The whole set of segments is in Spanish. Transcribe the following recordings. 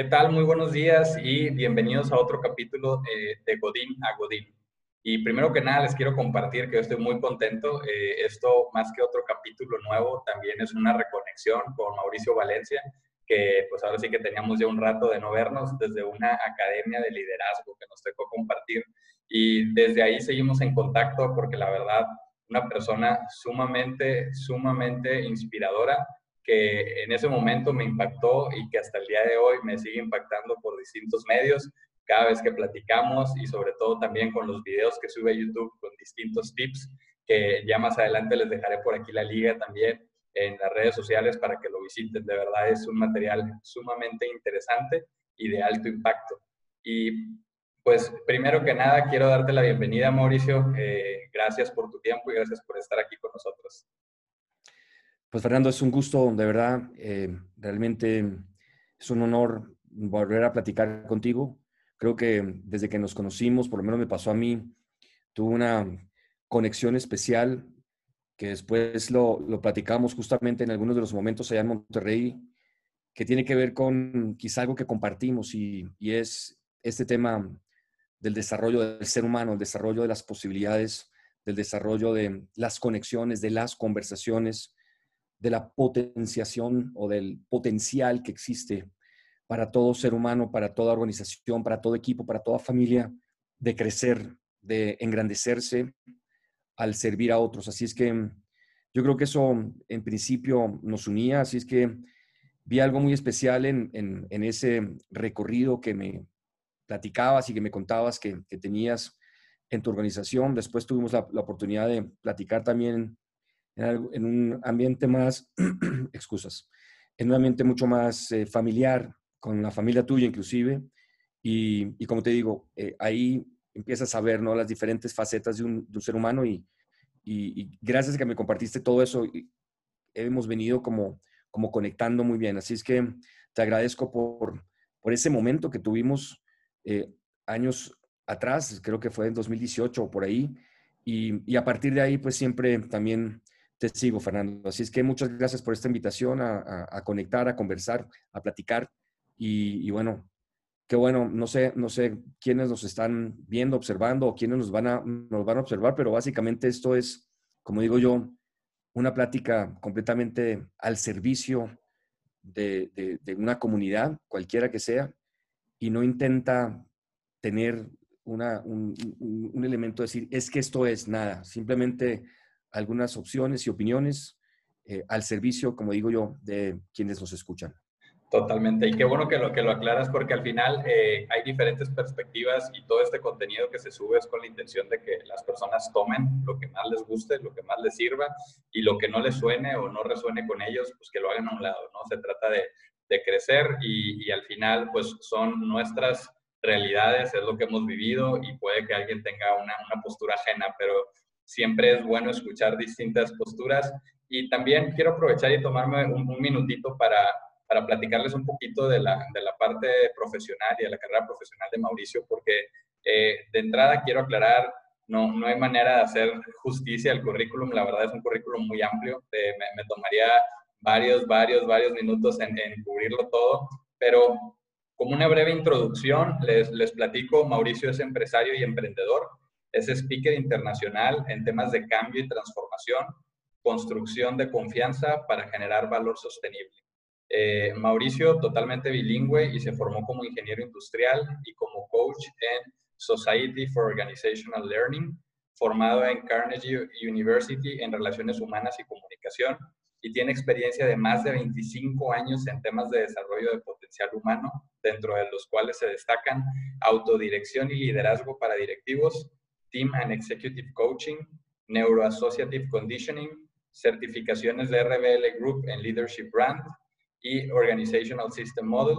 ¿Qué tal? Muy buenos días y bienvenidos a otro capítulo eh, de Godín a Godín. Y primero que nada les quiero compartir que yo estoy muy contento. Eh, esto, más que otro capítulo nuevo, también es una reconexión con Mauricio Valencia, que pues ahora sí que teníamos ya un rato de no vernos desde una academia de liderazgo que nos tocó compartir. Y desde ahí seguimos en contacto porque la verdad, una persona sumamente, sumamente inspiradora que en ese momento me impactó y que hasta el día de hoy me sigue impactando por distintos medios, cada vez que platicamos y sobre todo también con los videos que sube a YouTube con distintos tips, que ya más adelante les dejaré por aquí la liga también en las redes sociales para que lo visiten. De verdad es un material sumamente interesante y de alto impacto. Y pues primero que nada quiero darte la bienvenida, Mauricio. Eh, gracias por tu tiempo y gracias por estar aquí con nosotros. Pues Fernando, es un gusto, de verdad. Eh, realmente es un honor volver a platicar contigo. Creo que desde que nos conocimos, por lo menos me pasó a mí, tuve una conexión especial que después lo, lo platicamos justamente en algunos de los momentos allá en Monterrey, que tiene que ver con quizá algo que compartimos y, y es este tema del desarrollo del ser humano, el desarrollo de las posibilidades, del desarrollo de las conexiones, de las conversaciones, de la potenciación o del potencial que existe para todo ser humano, para toda organización, para todo equipo, para toda familia, de crecer, de engrandecerse al servir a otros. Así es que yo creo que eso en principio nos unía, así es que vi algo muy especial en, ese recorrido que me platicabas y que me contabas que, tenías en tu organización. Después tuvimos la oportunidad de platicar también en, un ambiente más, excusas, en un ambiente mucho más eh, familiar, con la familia tuya inclusive, y, como te digo, eh, ahí empiezas a ver ¿no? las diferentes facetas de un, ser humano y, y, gracias a que me compartiste todo eso, hemos venido como, como conectando muy bien. Así es que te agradezco por, por ese momento que tuvimos eh, años atrás, creo que fue en 2018 o por ahí, y, y, a partir de ahí, pues siempre también te sigo, Fernando. Así es que muchas gracias por esta invitación a, conectar, a conversar, a platicar. Y, bueno, qué bueno, no sé, no sé quiénes nos están viendo, observando o quiénes nos van, a, nos van a observar, pero básicamente esto es, como digo yo, una plática completamente al servicio de, una comunidad, cualquiera que sea, y no intenta tener un, un elemento de decir, es que esto es nada, simplemente algunas opciones y opiniones eh, al servicio, como digo yo, de quienes nos escuchan. Totalmente. Y qué bueno que lo, que lo aclaras porque al final eh, hay diferentes perspectivas y todo este contenido que se sube es con la intención de que las personas tomen lo que más les guste, lo que más les sirva y lo que no les suene o no resuene con ellos, pues que lo hagan a un lado, ¿no? Se trata de, de crecer y, y, al final pues son nuestras realidades, es lo que hemos vivido y puede que alguien tenga una, una postura ajena, pero siempre es bueno escuchar distintas posturas. Y también quiero aprovechar y tomarme un, minutito para, para platicarles un poquito de la, de la, parte profesional y de la carrera profesional de Mauricio, porque eh, de entrada quiero aclarar, no, no hay manera de hacer justicia al currículum, la verdad es un currículum muy amplio, me, me, tomaría varios, varios, varios minutos en, en, cubrirlo todo, pero como una breve introducción, les, les platico, Mauricio es empresario y emprendedor, es speaker internacional en temas de cambio y transformación, construcción de confianza para generar valor sostenible. Eh, Mauricio, totalmente bilingüe y se formó como ingeniero industrial y como coach en Society for Organizational Learning, formado en Carnegie University en relaciones humanas y comunicación y tiene experiencia de más de 25 años en temas de desarrollo de potencial humano, dentro de los cuales se destacan autodirección y liderazgo para directivos, Team and Executive Coaching, Neuroassociative Conditioning, certificaciones de RBL Group en Leadership Brand y Organizational System Model,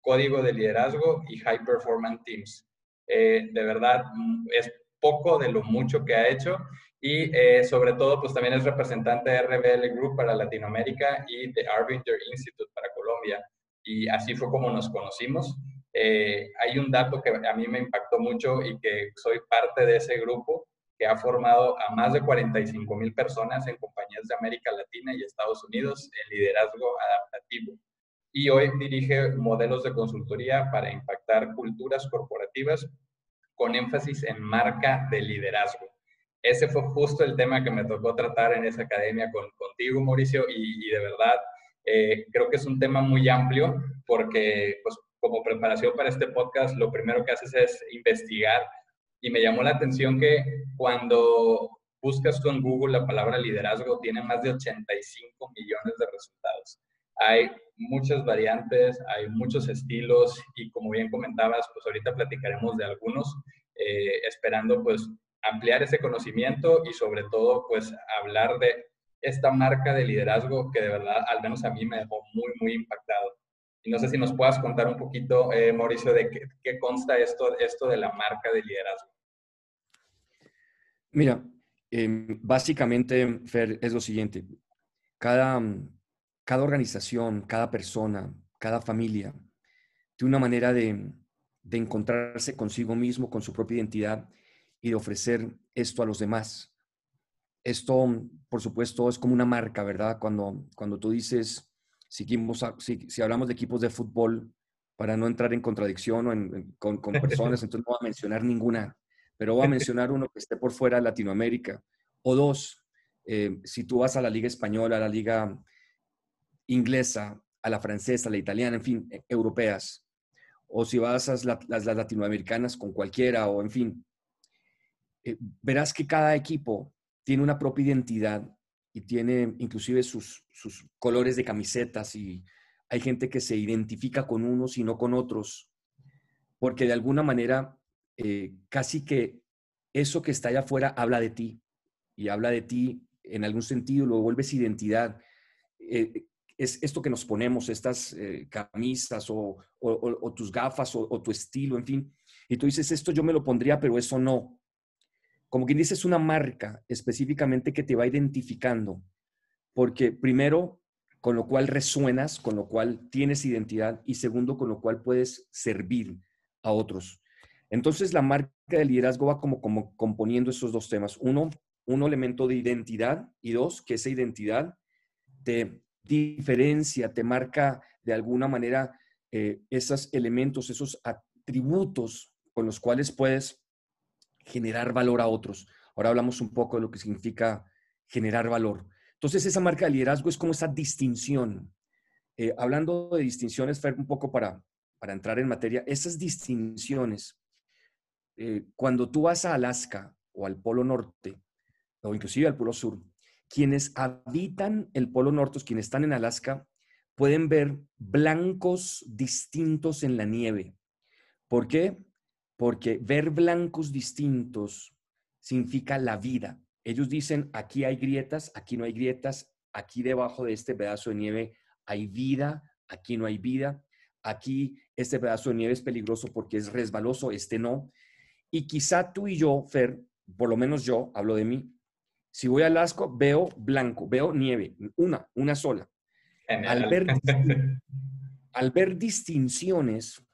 código de liderazgo y High Performance Teams. Eh, de verdad, mm, es poco de lo mucho que ha hecho y eh, sobre todo, pues también es representante de RBL Group para Latinoamérica y de Arbinger Institute para Colombia. Y así fue como nos conocimos. Eh, hay un dato que a mí me impactó mucho y que soy parte de ese grupo que ha formado a más de 45 mil personas en compañías de América Latina y Estados Unidos en liderazgo adaptativo. y hoy dirige modelos de consultoría para impactar culturas corporativas con énfasis en marca de liderazgo. Ese fue justo el tema que me tocó tratar en esa academia con, contigo, Mauricio, y, de verdad eh, creo que es un tema muy amplio porque pues, como preparación para este podcast lo primero que haces es investigar y me llamó la atención que cuando buscas en Google la palabra liderazgo tiene más de 85 millones de resultados. Hay muchas variantes, hay muchos estilos y como bien comentabas, pues ahorita platicaremos de algunos, eh, esperando pues ampliar ese conocimiento y sobre todo pues hablar de esta marca de liderazgo que de verdad al menos a mí me dejó muy, muy impactado. Y no sé si nos puedas contar un poquito, eh, Mauricio, de qué, consta esto, esto de la marca de liderazgo. Mira, em, básicamente, Fer, es lo siguiente. Cada, cada organización, cada persona, cada familia, tiene una manera de, encontrarse consigo mismo, con su propia identidad y de ofrecer esto a los demás. Esto, por supuesto, es como una marca, ¿verdad? Cuando, cuando tú dices, si, si, hablamos de equipos de fútbol, para no entrar en contradicción con, con, personas, entonces no voy a mencionar ninguna, pero voy a mencionar uno que esté por fuera de Latinoamérica. O dos, eh, si tú vas a la Liga Española, a la Liga inglesa, a la francesa, a la italiana, en fin, e, europeas, o si vas a las, latinoamericanas con cualquiera, o en fin, eh, verás que cada equipo tiene una propia identidad y tiene inclusive sus, sus colores de camisetas y hay gente que se identifica con unos y no con otros, porque de alguna manera eh, casi que eso que está allá afuera habla de ti y habla de ti en algún sentido, lo vuelves identidad. Eh, es esto que nos ponemos, estas eh, camisas o, tus gafas o, tu estilo, en fin. Y tú dices, esto yo me lo pondría, pero eso no. Como quien dice, es una marca específicamente que te va identificando, porque primero, con lo cual resuenas, con lo cual tienes identidad, y segundo, con lo cual puedes servir a otros. Entonces, la marca de liderazgo va como, como componiendo esos dos temas. Uno, un elemento de identidad y dos, que esa identidad te diferencia, te marca de alguna manera eh, esos elementos, esos atributos con los cuales puedes generar valor a otros. Ahora hablamos un poco de lo que significa generar valor. Entonces, esa marca de liderazgo es como esa distinción. Eh, hablando de distinciones, Fer, un poco para, para entrar en materia, esas distinciones, eh, cuando tú vas a Alaska o al Polo Norte, o inclusive al Polo Sur, quienes habitan el Polo Norte, quienes están en Alaska, pueden ver blancos distintos en la nieve. ¿Por qué? Porque ver blancos distintos significa la vida. Ellos dicen, aquí hay grietas, aquí no hay grietas, aquí debajo de este pedazo de nieve hay vida, aquí no hay vida, aquí este pedazo de nieve es peligroso porque es resbaloso, este no. Y quizá tú y yo, Fer, por lo menos yo, hablo de mí, si voy al Asco, veo blanco, veo nieve, una, una sola. Al ver, al ver distinciones,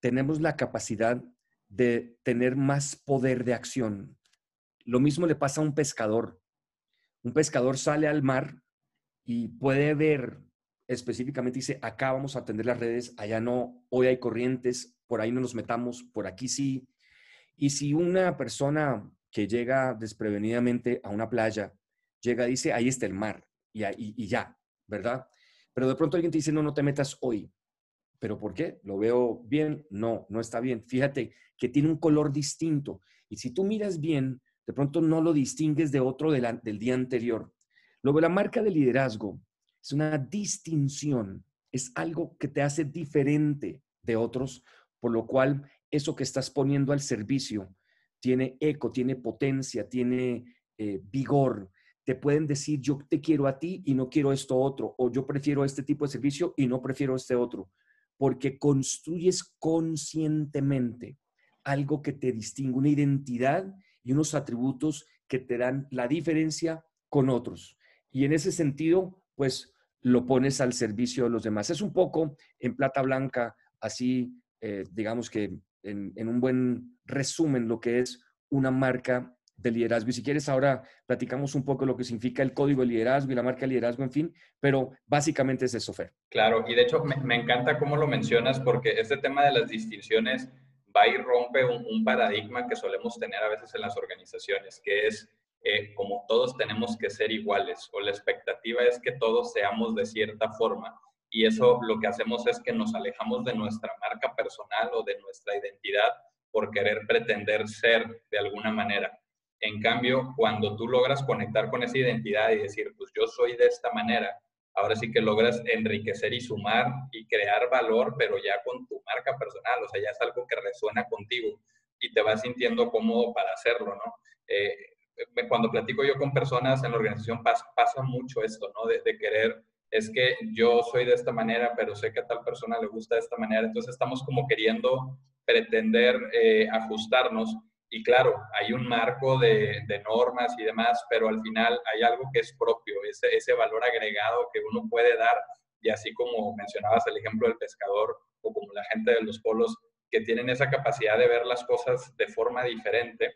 tenemos la capacidad de tener más poder de acción. Lo mismo le pasa a un pescador. Un pescador sale al mar y puede ver específicamente, dice, acá vamos a atender las redes, allá no, hoy hay corrientes, por ahí no nos metamos, por aquí sí. Y si una persona que llega desprevenidamente a una playa, llega y dice, ahí está el mar, y, y, ya, ¿verdad? Pero de pronto alguien te dice, no, no te metas hoy. ¿Pero por qué? ¿Lo veo bien? No, no está bien. Fíjate que tiene un color distinto. Y si tú miras bien, de pronto no lo distingues de otro del día anterior. Luego, la marca de liderazgo es una distinción, es algo que te hace diferente de otros, por lo cual eso que estás poniendo al servicio tiene eco, tiene potencia, tiene eh, vigor. Te pueden decir, yo te quiero a ti y no quiero esto otro, o yo prefiero este tipo de servicio y no prefiero este otro, porque construyes conscientemente algo que te distingue, una identidad y unos atributos que te dan la diferencia con otros. Y en ese sentido, pues lo pones al servicio de los demás. Es un poco en plata blanca, así, eh, digamos que en, un buen resumen lo que es una marca de liderazgo. Y si quieres, ahora platicamos un poco lo que significa el código de liderazgo y la marca de liderazgo, en fin, pero básicamente es eso, Fer. Claro, y de hecho me, encanta cómo lo mencionas porque este tema de las distinciones va y rompe un, paradigma que solemos tener a veces en las organizaciones, que es eh, como todos tenemos que ser iguales o la expectativa es que todos seamos de cierta forma. Y eso lo que hacemos es que nos alejamos de nuestra marca personal o de nuestra identidad por querer pretender ser de alguna manera. En cambio, cuando tú logras conectar con esa identidad y decir, pues yo soy de esta manera, ahora sí que logras enriquecer y sumar y crear valor, pero ya con tu marca personal, o sea, ya es algo que resuena contigo y te vas sintiendo cómodo para hacerlo, ¿no? Eh, cuando platico yo con personas en la organización pasa, mucho esto, ¿no? De, querer, es que yo soy de esta manera, pero sé que a tal persona le gusta de esta manera, entonces estamos como queriendo pretender eh, ajustarnos y claro, hay un marco de, normas y demás, pero al final hay algo que es propio, ese, ese valor agregado que uno puede dar, y así como mencionabas el ejemplo del pescador o como la gente de los polos, que tienen esa capacidad de ver las cosas de forma diferente,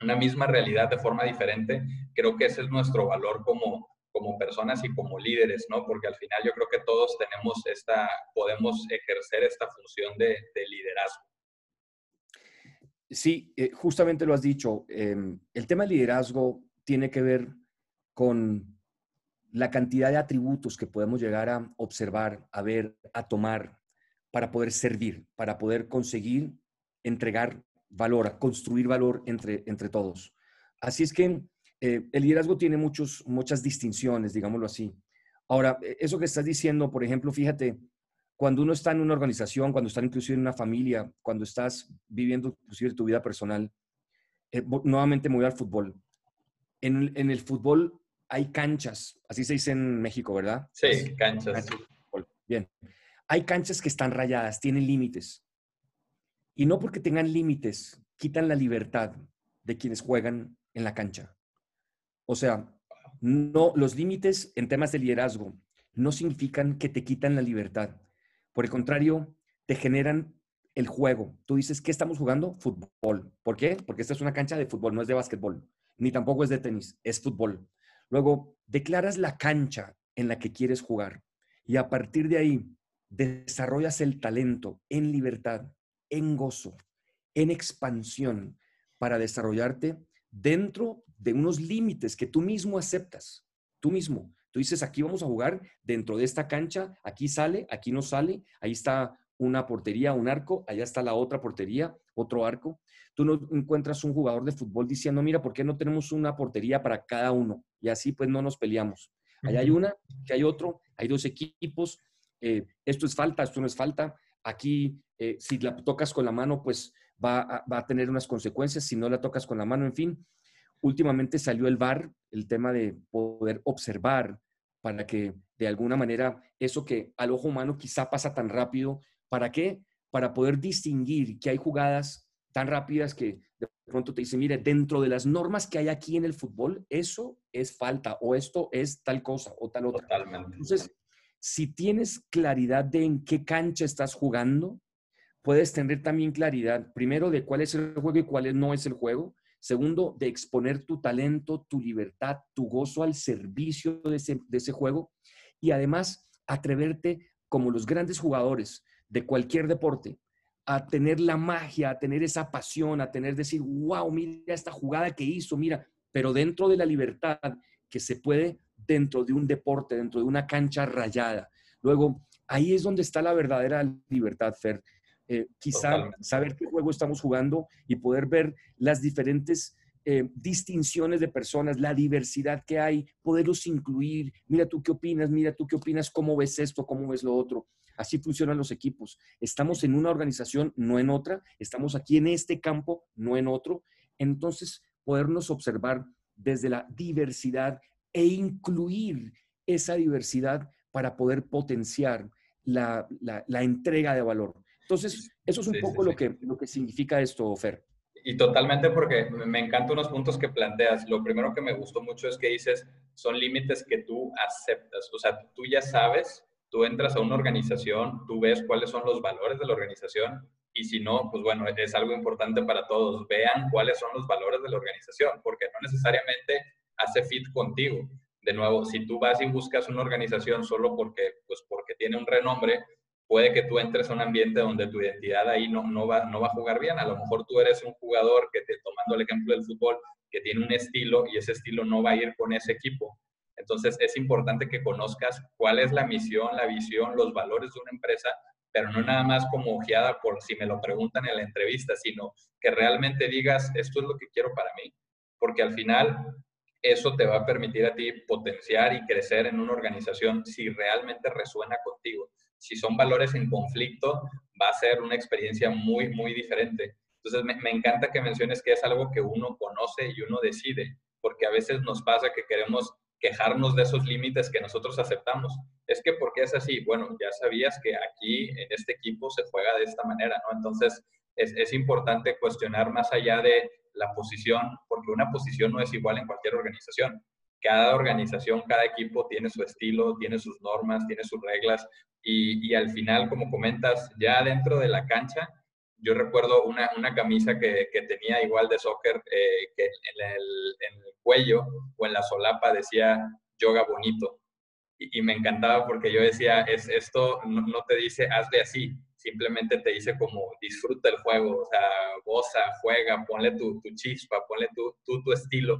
una misma realidad de forma diferente, creo que ese es nuestro valor como, como personas y como líderes, ¿no? Porque al final yo creo que todos tenemos esta, podemos ejercer esta función de liderazgo. Sí, eh, justamente lo has dicho. Em, el tema del liderazgo tiene que ver con la cantidad de atributos que podemos llegar a observar, a ver, a tomar para poder servir, para poder conseguir entregar valor, construir valor entre, entre todos. Así es que eh, el liderazgo tiene muchos, muchas distinciones, digámoslo así. Ahora, e, eso que estás diciendo, por ejemplo, fíjate, cuando uno está en una organización, cuando está inclusive en una familia, cuando estás viviendo inclusive tu vida personal, eh, nuevamente me voy al fútbol. En, en, el fútbol hay canchas, así se dice en México, ¿verdad? Sí, canchas. Bien. Hay canchas que están rayadas, tienen límites. Y no porque tengan límites, quitan la libertad de quienes juegan en la cancha. O sea, no, los límites en temas de liderazgo no significan que te quitan la libertad por el contrario, te generan el juego. Tú dices, ¿qué estamos jugando? Fútbol. ¿Por qué? Porque esta es una cancha de fútbol, no es de básquetbol, ni tampoco es de tenis, es fútbol. Luego, declaras la cancha en la que quieres jugar y a partir de ahí desarrollas el talento en libertad, en gozo, en expansión para desarrollarte dentro de unos límites que tú mismo aceptas, tú mismo. Tú dices, aquí vamos a jugar dentro de esta cancha, aquí sale, aquí no sale, ahí está una portería, un arco, allá está la otra portería, otro arco. Tú no encuentras un jugador de fútbol diciendo, mira, ¿por qué no tenemos una portería para cada uno? Y así pues no nos peleamos. Allá hay una, que hay otro, hay dos equipos, eh, esto es falta, esto no es falta. Aquí, eh, si la tocas con la mano, pues va va a tener unas consecuencias, si no la tocas con la mano, en fin últimamente salió el VAR, el tema de poder observar para que de alguna manera eso que al ojo humano quizá pasa tan rápido, ¿para qué? Para poder distinguir que hay jugadas tan rápidas que de pronto te dicen, mire, dentro de las normas que hay aquí en el fútbol, eso es falta o esto es tal cosa o tal otra. Totalmente. Entonces, si tienes claridad de en qué cancha estás jugando, puedes tener también claridad, primero, de cuál es el juego y cuál no es el juego, Segundo, de exponer tu talento, tu libertad, tu gozo al servicio de ese, juego. Y además, atreverte, como los grandes jugadores de cualquier deporte, a tener la magia, a tener esa pasión, a tener decir, wow, mira esta jugada que hizo, mira, pero dentro de la libertad que se puede dentro de un deporte, dentro de una cancha rayada. Luego, ahí es donde está la verdadera libertad, Fer. Eh, quizá saber qué juego estamos jugando y poder ver las diferentes eh, distinciones de personas, la diversidad que hay, poderlos incluir. Mira tú qué opinas, mira tú qué opinas, cómo ves esto, cómo ves lo otro. Así funcionan los equipos. Estamos en una organización, no en otra. Estamos aquí en este campo, no en otro. Entonces, podernos observar desde la diversidad e incluir esa diversidad para poder potenciar la entrega de valor. Entonces, eso es un poco Lo, que, lo que significa esto, Fer. Y totalmente porque me encantan unos puntos que planteas. Lo primero que me gustó mucho es que dices, son límites que tú aceptas. O sea, tú ya sabes, tú entras a una organización, tú ves cuáles son los valores de la organización y si no, pues bueno, es algo importante para todos. Vean cuáles son los valores de la organización, porque no necesariamente hace fit contigo. De nuevo, si tú vas y buscas una organización solo porque, pues porque tiene un renombre, puede que tú entres a un ambiente donde tu identidad ahí no, no, va, no va a jugar bien. A lo mejor tú eres un jugador que, te, tomando el ejemplo del fútbol, que tiene un estilo y ese estilo no va a ir con ese equipo. Entonces es importante que conozcas cuál es la misión, la visión, los valores de una empresa, pero no nada más como ojeada por si me lo preguntan en la entrevista, sino que realmente digas, esto es lo que quiero para mí. Porque al final eso te va a permitir a ti potenciar y crecer en una organización si realmente resuena contigo si son valores en conflicto, va a ser una experiencia muy, muy diferente. Entonces, me, encanta que menciones que es algo que uno conoce y uno decide, porque a veces nos pasa que queremos quejarnos de esos límites que nosotros aceptamos. Es que, ¿por qué es así? Bueno, ya sabías que aquí en este equipo se juega de esta manera, ¿no? Entonces, es, es importante cuestionar más allá de la posición, porque una posición no es igual en cualquier organización cada organización, cada equipo tiene su estilo, tiene sus normas, tiene sus reglas y, al final, como comentas, ya dentro de la cancha, yo recuerdo una, una camisa que, que, tenía igual de soccer, eh, que en el, cuello o en la solapa decía yoga bonito. Y, me encantaba porque yo decía, es, esto no, no, te dice hazle así, simplemente te dice como disfruta el juego, o sea, goza, juega, ponle tu, tu chispa, ponle tu, tu, tu estilo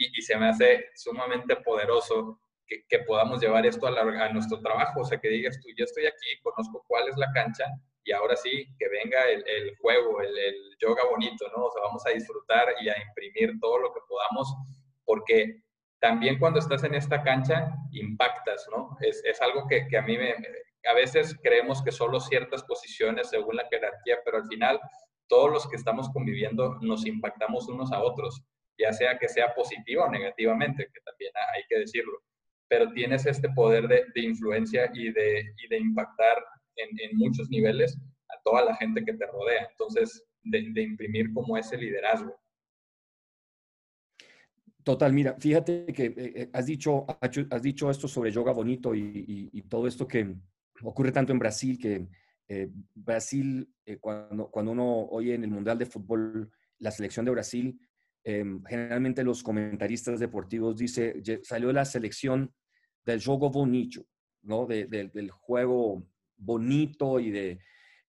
y, se me hace sumamente poderoso que, podamos llevar esto a, a, nuestro trabajo, o sea, que digas tú, yo estoy aquí, conozco cuál es la cancha y ahora sí, que venga el, el juego, el, el, yoga bonito, ¿no? O sea, vamos a disfrutar y a imprimir todo lo que podamos, porque también cuando estás en esta cancha impactas, ¿no? Es, es algo que, que a mí me, a veces creemos que solo ciertas posiciones según la jerarquía, pero al final todos los que estamos conviviendo nos impactamos unos a otros ya sea que sea positiva o negativamente, que también hay que decirlo, pero tienes este poder de, influencia y de, y de impactar en, en, muchos niveles a toda la gente que te rodea. Entonces, de, de imprimir como ese liderazgo. Total, mira, fíjate que eh, eh, has, dicho, has dicho esto sobre yoga bonito y, y, y, todo esto que ocurre tanto en Brasil, que eh, Brasil, eh, cuando, cuando uno oye en el Mundial de Fútbol la selección de Brasil, Em, generalmente los comentaristas deportivos dicen, salió la selección del juego bonito, ¿no? del juego bonito y de...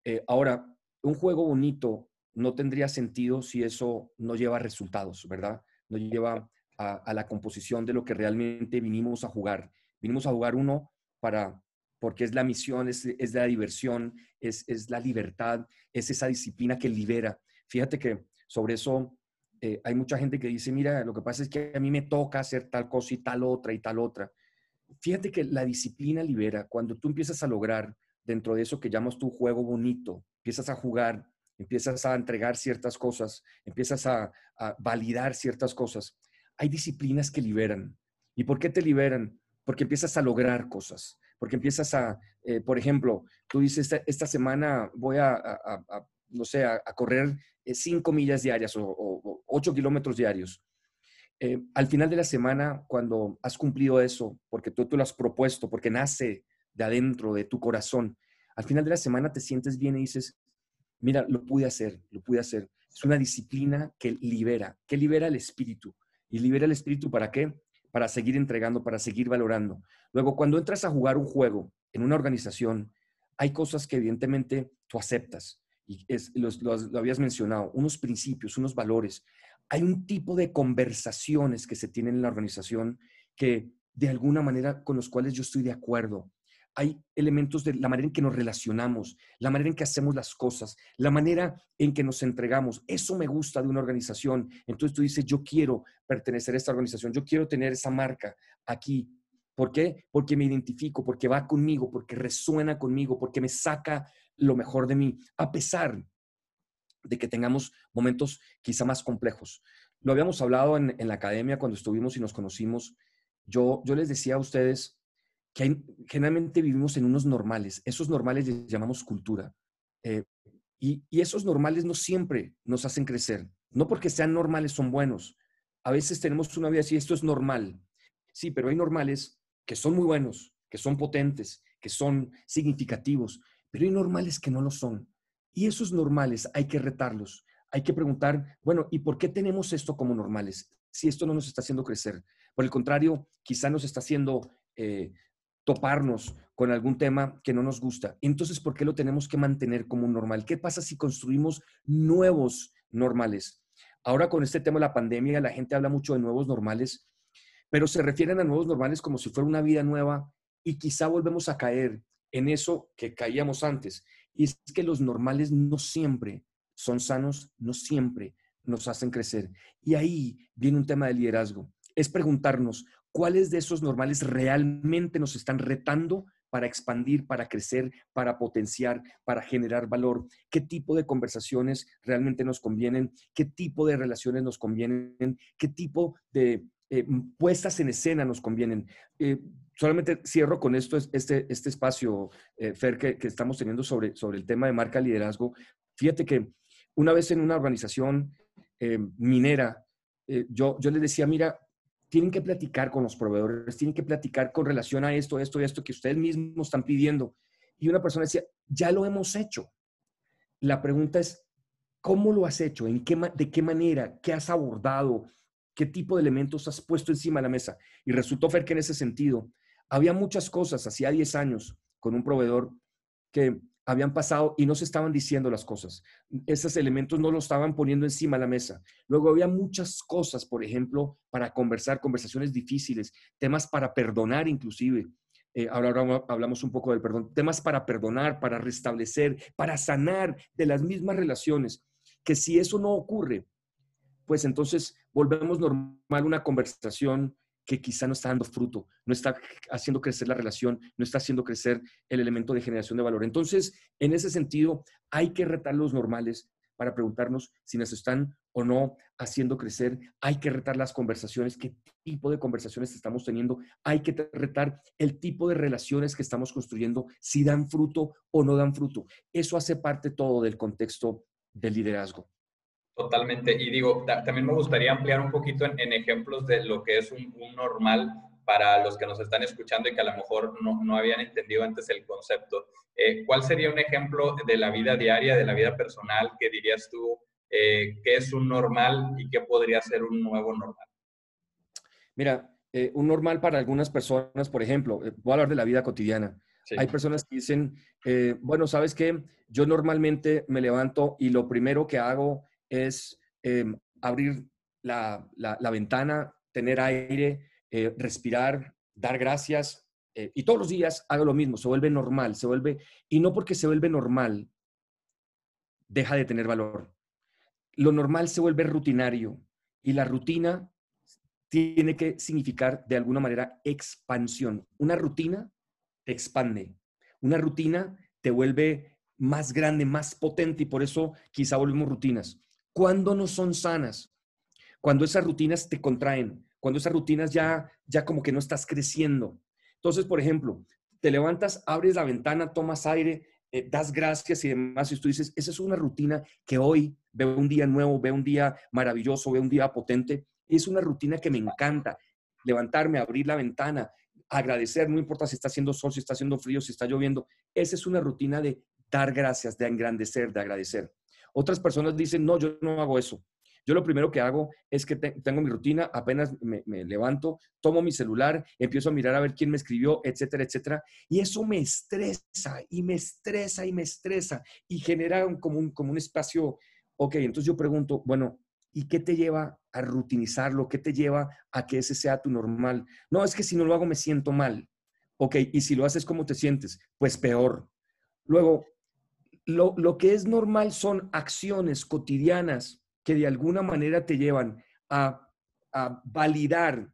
Eh, ahora, un juego bonito no tendría sentido si eso no lleva resultados, ¿verdad? No lleva a, la composición de lo que realmente vinimos a jugar. Vinimos a jugar uno para, porque es la misión, es, es la diversión, es, es la libertad, es esa disciplina que libera. Fíjate que sobre eso eh, hay mucha gente que dice, mira, lo que pasa es que a mí me toca hacer tal cosa y tal otra y tal otra. Fíjate que la disciplina libera. Cuando tú empiezas a lograr dentro de eso que llamas tu juego bonito, empiezas a jugar, empiezas a entregar ciertas cosas, empiezas a, validar ciertas cosas. Hay disciplinas que liberan. ¿Y por qué te liberan? Porque empiezas a lograr cosas, porque empiezas a, eh, por ejemplo, tú dices, esta, semana voy a, no sé, a, correr eh, cinco millas diarias o, ocho kilómetros diarios. Eh, al final de la semana, cuando has cumplido eso, porque tú, tú lo has propuesto, porque nace de adentro, de tu corazón, al final de la semana te sientes bien y dices, mira, lo pude hacer, lo pude hacer. Es una disciplina que libera, que libera el espíritu. ¿Y libera el espíritu para qué? Para seguir entregando, para seguir valorando. Luego, cuando entras a jugar un juego en una organización, hay cosas que evidentemente tú aceptas y es, lo habías mencionado, unos principios, unos valores. Hay un tipo de conversaciones que se tienen en la organización que de alguna manera con los cuales yo estoy de acuerdo. Hay elementos de la manera en que nos relacionamos, la manera en que hacemos las cosas, la manera en que nos entregamos. Eso me gusta de una organización. Entonces tú dices, yo quiero pertenecer a esta organización, yo quiero tener esa marca aquí. ¿Por qué? Porque me identifico, porque va conmigo, porque resuena conmigo, porque me saca lo mejor de mí, a pesar de que tengamos momentos quizá más complejos. Lo habíamos hablado en, la academia cuando estuvimos y nos conocimos. Yo, yo les decía a ustedes que generalmente vivimos en unos normales. Esos normales les llamamos cultura. Eh, y, y, esos normales no siempre nos hacen crecer. No porque sean normales son buenos. A veces tenemos una vida así, esto es normal. Sí, pero hay normales que son muy buenos, que son potentes, que son significativos, pero hay normales que no lo son. Y esos normales hay que retarlos. Hay que preguntar, bueno, ¿y por qué tenemos esto como normales? Si esto no nos está haciendo crecer. Por el contrario, quizá nos está haciendo eh, toparnos con algún tema que no nos gusta. Entonces, ¿por qué lo tenemos que mantener como normal? ¿Qué pasa si construimos nuevos normales? Ahora con este tema de la pandemia, la gente habla mucho de nuevos normales, pero se refieren a nuevos normales como si fuera una vida nueva y quizá volvemos a caer en eso que caíamos antes. Y es que los normales no siempre son sanos, no siempre nos hacen crecer. Y ahí viene un tema de liderazgo. Es preguntarnos, ¿cuáles de esos normales realmente nos están retando para expandir, para crecer, para potenciar, para generar valor? ¿Qué tipo de conversaciones realmente nos convienen? ¿Qué tipo de relaciones nos convienen? ¿Qué tipo de eh, puestas en escena nos convienen? Eh, solamente cierro con esto, este, este espacio, eh, Fer, que, estamos teniendo sobre, sobre el tema de marca liderazgo. Fíjate que una vez en una organización minera, yo, yo les decía, mira, tienen que platicar con los proveedores, tienen que platicar con relación a esto, esto y esto que ustedes mismos están pidiendo. Y una persona decía, ya lo hemos hecho. La pregunta es, ¿cómo lo has hecho? ¿En qué, ¿De qué manera? ¿Qué has abordado? ¿Qué tipo de elementos has puesto encima de la mesa? Y resultó, Fer, que en ese sentido, había muchas cosas, hacía 10 años, con un proveedor que habían pasado y no se estaban diciendo las cosas. Esos elementos no lo estaban poniendo encima de la mesa. Luego había muchas cosas, por ejemplo, para conversar, conversaciones difíciles, temas para perdonar inclusive. Eh, ahora hablamos un poco del perdón, temas para perdonar, para restablecer, para sanar de las mismas relaciones, que si eso no ocurre, pues entonces volvemos normal una conversación que quizá no está dando fruto, no está haciendo crecer la relación, no está haciendo crecer el elemento de generación de valor. Entonces, en ese sentido, hay que retar los normales para preguntarnos si nos están o no haciendo crecer. Hay que retar las conversaciones, qué tipo de conversaciones estamos teniendo. Hay que retar el tipo de relaciones que estamos construyendo, si dan fruto o no dan fruto. Eso hace parte todo del contexto del liderazgo. Totalmente. Y digo, también me gustaría ampliar un poquito en, ejemplos de lo que es un, normal para los que nos están escuchando y que a lo mejor no, habían entendido antes el concepto. Eh, ¿Cuál sería un ejemplo de la vida diaria, de la vida personal, que dirías tú eh, que es un normal y qué podría ser un nuevo normal? Mira, eh, un normal para algunas personas, por ejemplo, voy a hablar de la vida cotidiana. Hay personas que dicen, bueno, ¿sabes qué? Yo normalmente me levanto y lo primero que hago es em, abrir la, ventana, tener aire, eh, respirar, dar gracias. Eh, y todos los días hago lo mismo, se vuelve normal, se vuelve, y no porque se vuelve normal, deja de tener valor. Lo normal se vuelve rutinario y la rutina tiene que significar de alguna manera expansión. Una rutina te expande, una rutina te vuelve más grande, más potente y por eso quizá volvemos rutinas. ¿Cuándo no son sanas? Cuando esas rutinas te contraen, cuando esas rutinas ya, ya como que no estás creciendo. Entonces, por ejemplo, te levantas, abres la ventana, tomas aire, eh, das gracias y demás, y tú dices, esa es una rutina que hoy veo un día nuevo, veo un día maravilloso, veo un día potente. Es una rutina que me encanta. Levantarme, abrir la ventana, agradecer, no importa si está haciendo sol, si está haciendo frío, si está lloviendo. Esa es una rutina de dar gracias, de engrandecer, de agradecer. Otras personas dicen, no, yo no hago eso. Yo lo primero que hago es que tengo mi rutina, apenas me, levanto, tomo mi celular, empiezo a mirar a ver quién me escribió, etcétera, etcétera. Y eso me estresa y me estresa y me estresa y genera como, un, como un espacio. Ok, entonces yo pregunto, bueno, ¿y qué te lleva a rutinizarlo? ¿Qué te lleva a que ese sea tu normal? No, es que si no lo hago me siento mal. Ok, y si lo haces, ¿cómo te sientes? Pues peor. Luego, lo, que es normal son acciones cotidianas que de alguna manera te llevan a, validar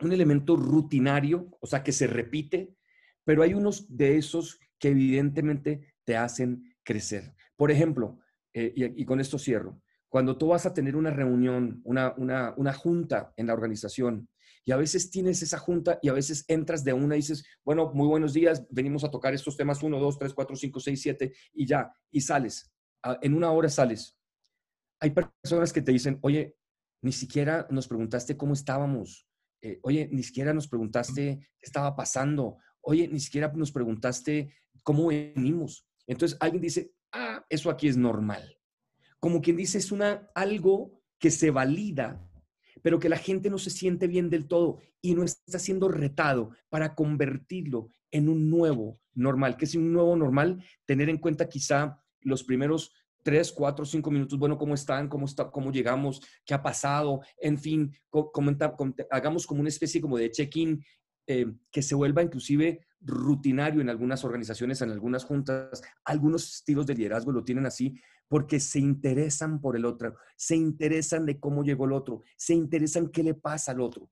un elemento rutinario, o sea, que se repite, pero hay unos de esos que evidentemente te hacen crecer. Por ejemplo, eh, y, con esto cierro, cuando tú vas a tener una reunión, una, una junta en la organización y a veces tienes esa junta y a veces entras de una y dices, bueno, muy buenos días, venimos a tocar estos temas 1, 2, 3, 4, 5, 6, 7 y ya, y sales. En una hora sales. Hay personas que te dicen, oye, ni siquiera nos preguntaste cómo estábamos. Eh, oye, ni siquiera nos preguntaste qué estaba pasando. Oye, ni siquiera nos preguntaste cómo venimos. Entonces alguien dice, ah, ah, eso aquí es normal. Como quien dice, es una, algo que se valida, pero que la gente no se siente bien del todo y no está siendo retado para convertirlo en un nuevo normal. que es un nuevo normal? Tener en cuenta quizá los primeros tres, cuatro, cinco minutos, bueno, ¿cómo están? ¿Cómo, está, cómo llegamos? ¿Qué ha pasado? En fin, hagamos como una especie como de check-in eh, que se vuelva inclusive rutinario en algunas organizaciones, en algunas juntas. Algunos estilos de liderazgo lo tienen así porque se interesan por el otro, se interesan de cómo llegó el otro, se interesan qué le pasa al otro.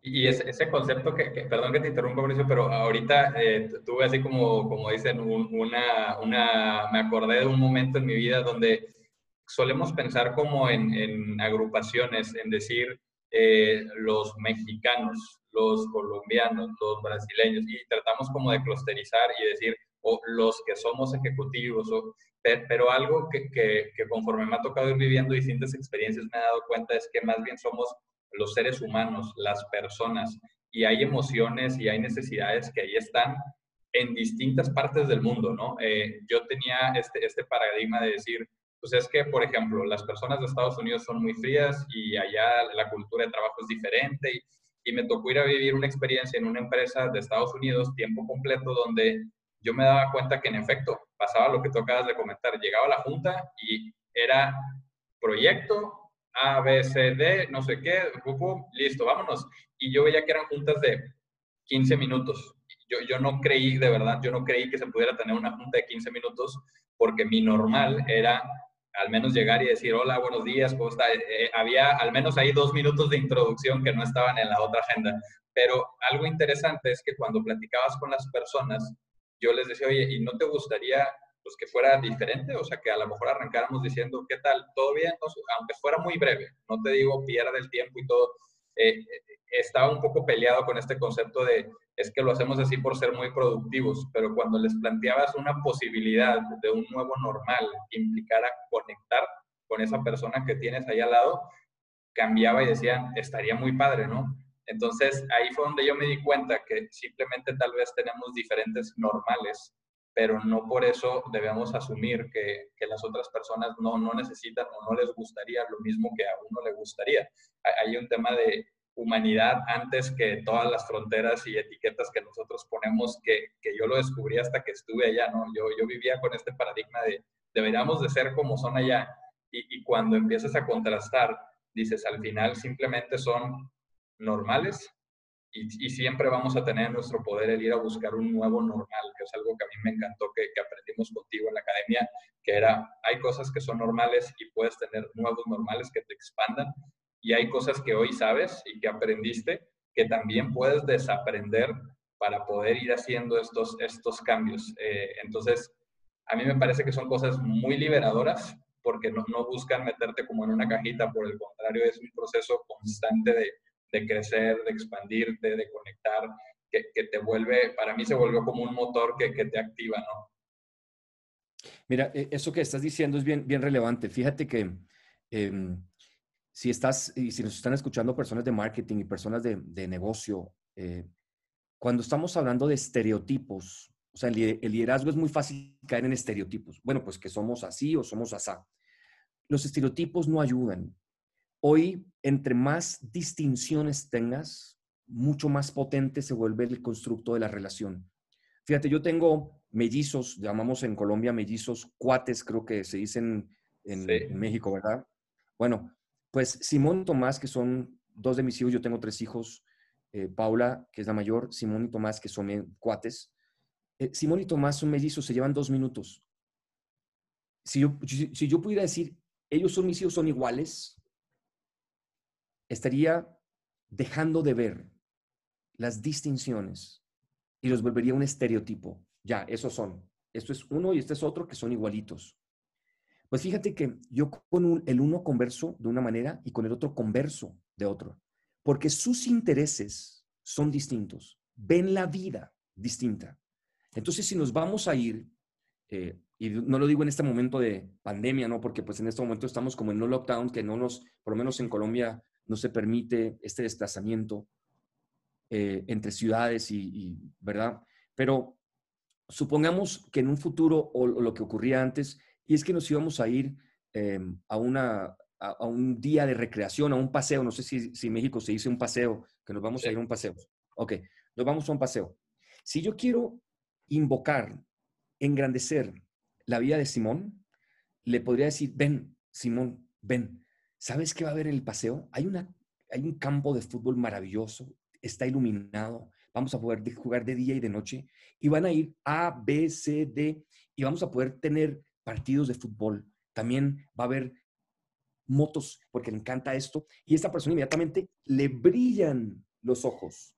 Y ese, ese concepto que, perdón que te interrumpa, Mauricio, pero ahorita eh, tuve así como, como dicen, una, una, me acordé de un momento en mi vida donde solemos pensar como en, en agrupaciones, en decir eh, los mexicanos, los colombianos, los brasileños, y tratamos como de clusterizar y decir, o los que somos ejecutivos, o, pero algo que, que, conforme me ha tocado ir viviendo distintas experiencias me he dado cuenta es que más bien somos los seres humanos, las personas, y hay emociones y hay necesidades que ahí están en distintas partes del mundo, ¿no? Eh, yo tenía este, este paradigma de decir, pues es que, por ejemplo, las personas de Estados Unidos son muy frías y allá la cultura de trabajo es diferente y, y me tocó ir a vivir una experiencia en una empresa de Estados Unidos tiempo completo donde yo me daba cuenta que en efecto pasaba lo que tú acabas de comentar, llegaba a la junta y era proyecto, a, B, C, D, no sé qué, listo, vámonos. Y yo veía que eran juntas de 15 minutos. Yo, yo no creí, de verdad, yo no creí que se pudiera tener una junta de 15 minutos porque mi normal era al menos llegar y decir, hola, buenos días, ¿cómo está? Eh, eh, había al menos ahí dos minutos de introducción que no estaban en la otra agenda. Pero algo interesante es que cuando platicabas con las personas, yo les decía, oye, ¿y no te gustaría pues que fuera diferente, o sea, que a lo mejor arrancáramos diciendo, ¿qué tal? ¿Todo bien? aunque fuera muy breve, no te digo pierda el tiempo y todo, eh, estaba un poco peleado con este concepto de, es que lo hacemos así por ser muy productivos, pero cuando les planteabas una posibilidad de un nuevo normal que implicara conectar con esa persona que tienes ahí al lado, cambiaba y decían, estaría muy padre, ¿no? Entonces ahí fue donde yo me di cuenta que simplemente tal vez tenemos diferentes normales pero no por eso debemos asumir que, que las otras personas no, no, necesitan o no les gustaría lo mismo que a uno le gustaría. Hay un tema de humanidad antes que todas las fronteras y etiquetas que nosotros ponemos, que, que yo lo descubrí hasta que estuve allá, ¿no? Yo, yo vivía con este paradigma de deberíamos de ser como son allá. Y, y cuando empiezas a contrastar, dices, al final simplemente son normales y, siempre vamos a tener nuestro poder el ir a buscar un nuevo normal, que es algo que a mí me encantó que, que, aprendimos contigo en la academia, que era, hay cosas que son normales y puedes tener nuevos normales que te expandan, y hay cosas que hoy sabes y que aprendiste que también puedes desaprender para poder ir haciendo estos, estos cambios. Eh, entonces, a mí me parece que son cosas muy liberadoras porque no, no buscan meterte como en una cajita, por el contrario, es un proceso constante de de crecer, de expandirte, de conectar, que, que, te vuelve, para mí se volvió como un motor que, que te activa, ¿no? Mira, e, eso que estás diciendo es bien, bien relevante. Fíjate que eh, si estás, y si nos están escuchando personas de marketing y personas de, de negocio, eh, cuando estamos hablando de estereotipos, o sea, el, el, liderazgo es muy fácil caer en estereotipos. Bueno, pues que somos así o somos asá. Los estereotipos no ayudan. Hoy, entre más distinciones tengas, mucho más potente se vuelve el constructo de la relación. Fíjate, yo tengo mellizos, llamamos en Colombia mellizos, cuates, creo que se dicen en, México, ¿verdad? Bueno, pues Simón y Tomás, que son dos de mis hijos, yo tengo tres hijos, eh, Paula, que es la mayor, Simón y Tomás, que son cuates. Eh, Simón y Tomás son mellizos, se llevan dos minutos. Si yo, si yo pudiera decir, ellos son mis hijos, son iguales, estaría dejando de ver las distinciones y los volvería un estereotipo. Ya, esos son. Esto es uno y este es otro que son igualitos. Pues fíjate que yo con el uno converso de una manera y con el otro converso de otro, porque sus intereses son distintos, ven la vida distinta. Entonces, si nos vamos a ir, eh, y no lo digo en este momento de pandemia, ¿no? Porque pues en este momento estamos como en un lockdown que no nos, por lo menos en Colombia, no se permite este desplazamiento eh, entre ciudades y, ¿verdad? Pero supongamos que en un futuro o, lo que ocurría antes, y es que nos íbamos a ir em, a, una, a, un día de recreación, a un paseo. No sé si, si México se dice un paseo, que nos vamos a ir a un paseo. Ok, nos vamos a un paseo. Si yo quiero invocar, engrandecer la vida de Simón, le podría decir, ven, Simón, ven, ¿sabes qué va a haber en el paseo? Hay, una, hay un campo de fútbol maravilloso, está iluminado, vamos a poder jugar de día y de noche, y van a ir A, B, C, D, y vamos a poder tener partidos de fútbol. También va a haber motos, porque le encanta esto, y esta persona inmediatamente le brillan los ojos.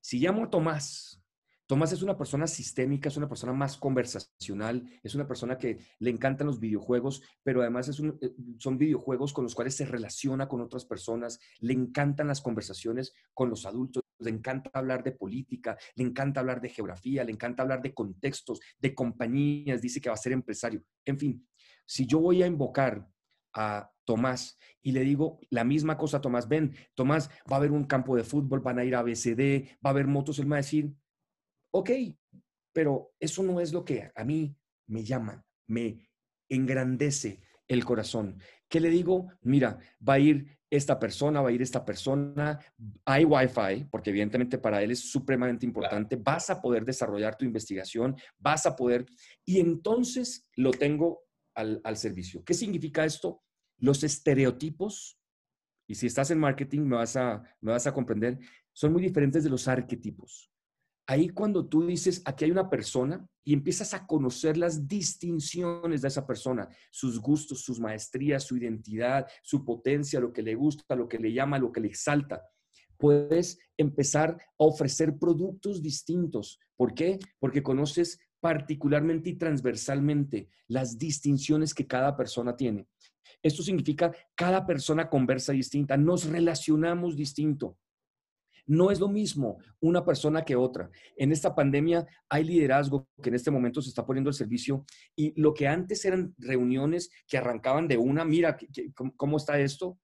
Si llamo a Tomás, Tomás es una persona sistémica, es una persona más conversacional, es una persona que le encantan los videojuegos, pero además eh, son videojuegos con los cuales se relaciona con otras personas, le encantan las conversaciones con los adultos, le encanta hablar de política, le encanta hablar de geografía, le encanta hablar de contextos, de compañías, dice que va a ser empresario. En fin, si yo voy a invocar a Tomás y le digo la misma cosa a Tomás, ven, Tomás, va a haber un campo de fútbol, van a ir a BCD, va a haber motos, él me va a decir, ok, pero eso no es lo que a mí me llama, me engrandece el corazón. ¿Qué le digo? Mira, va a ir esta persona, va a ir esta persona, hay Wi-Fi, porque evidentemente para él es supremamente importante, vas a poder desarrollar tu investigación, vas a poder, y entonces lo tengo al, al servicio. ¿Qué significa esto? Los estereotipos, y si estás en marketing me vas, a, me vas a comprender, son muy diferentes de los arquetipos. Ahí cuando tú dices, aquí hay una persona y empiezas a conocer las distinciones de esa persona, sus gustos, sus maestrías, su identidad, su potencia, lo que le gusta, lo que le llama, lo que le exalta, puedes empezar a ofrecer productos distintos. ¿Por qué? Porque conoces particularmente y transversalmente las distinciones que cada persona tiene. Esto significa cada persona conversa distinta, nos relacionamos distinto. No es lo mismo una persona que otra. En esta pandemia hay liderazgo que en este momento se está poniendo al servicio y lo que antes eran reuniones que arrancaban de una, mira, ¿cómo está esto?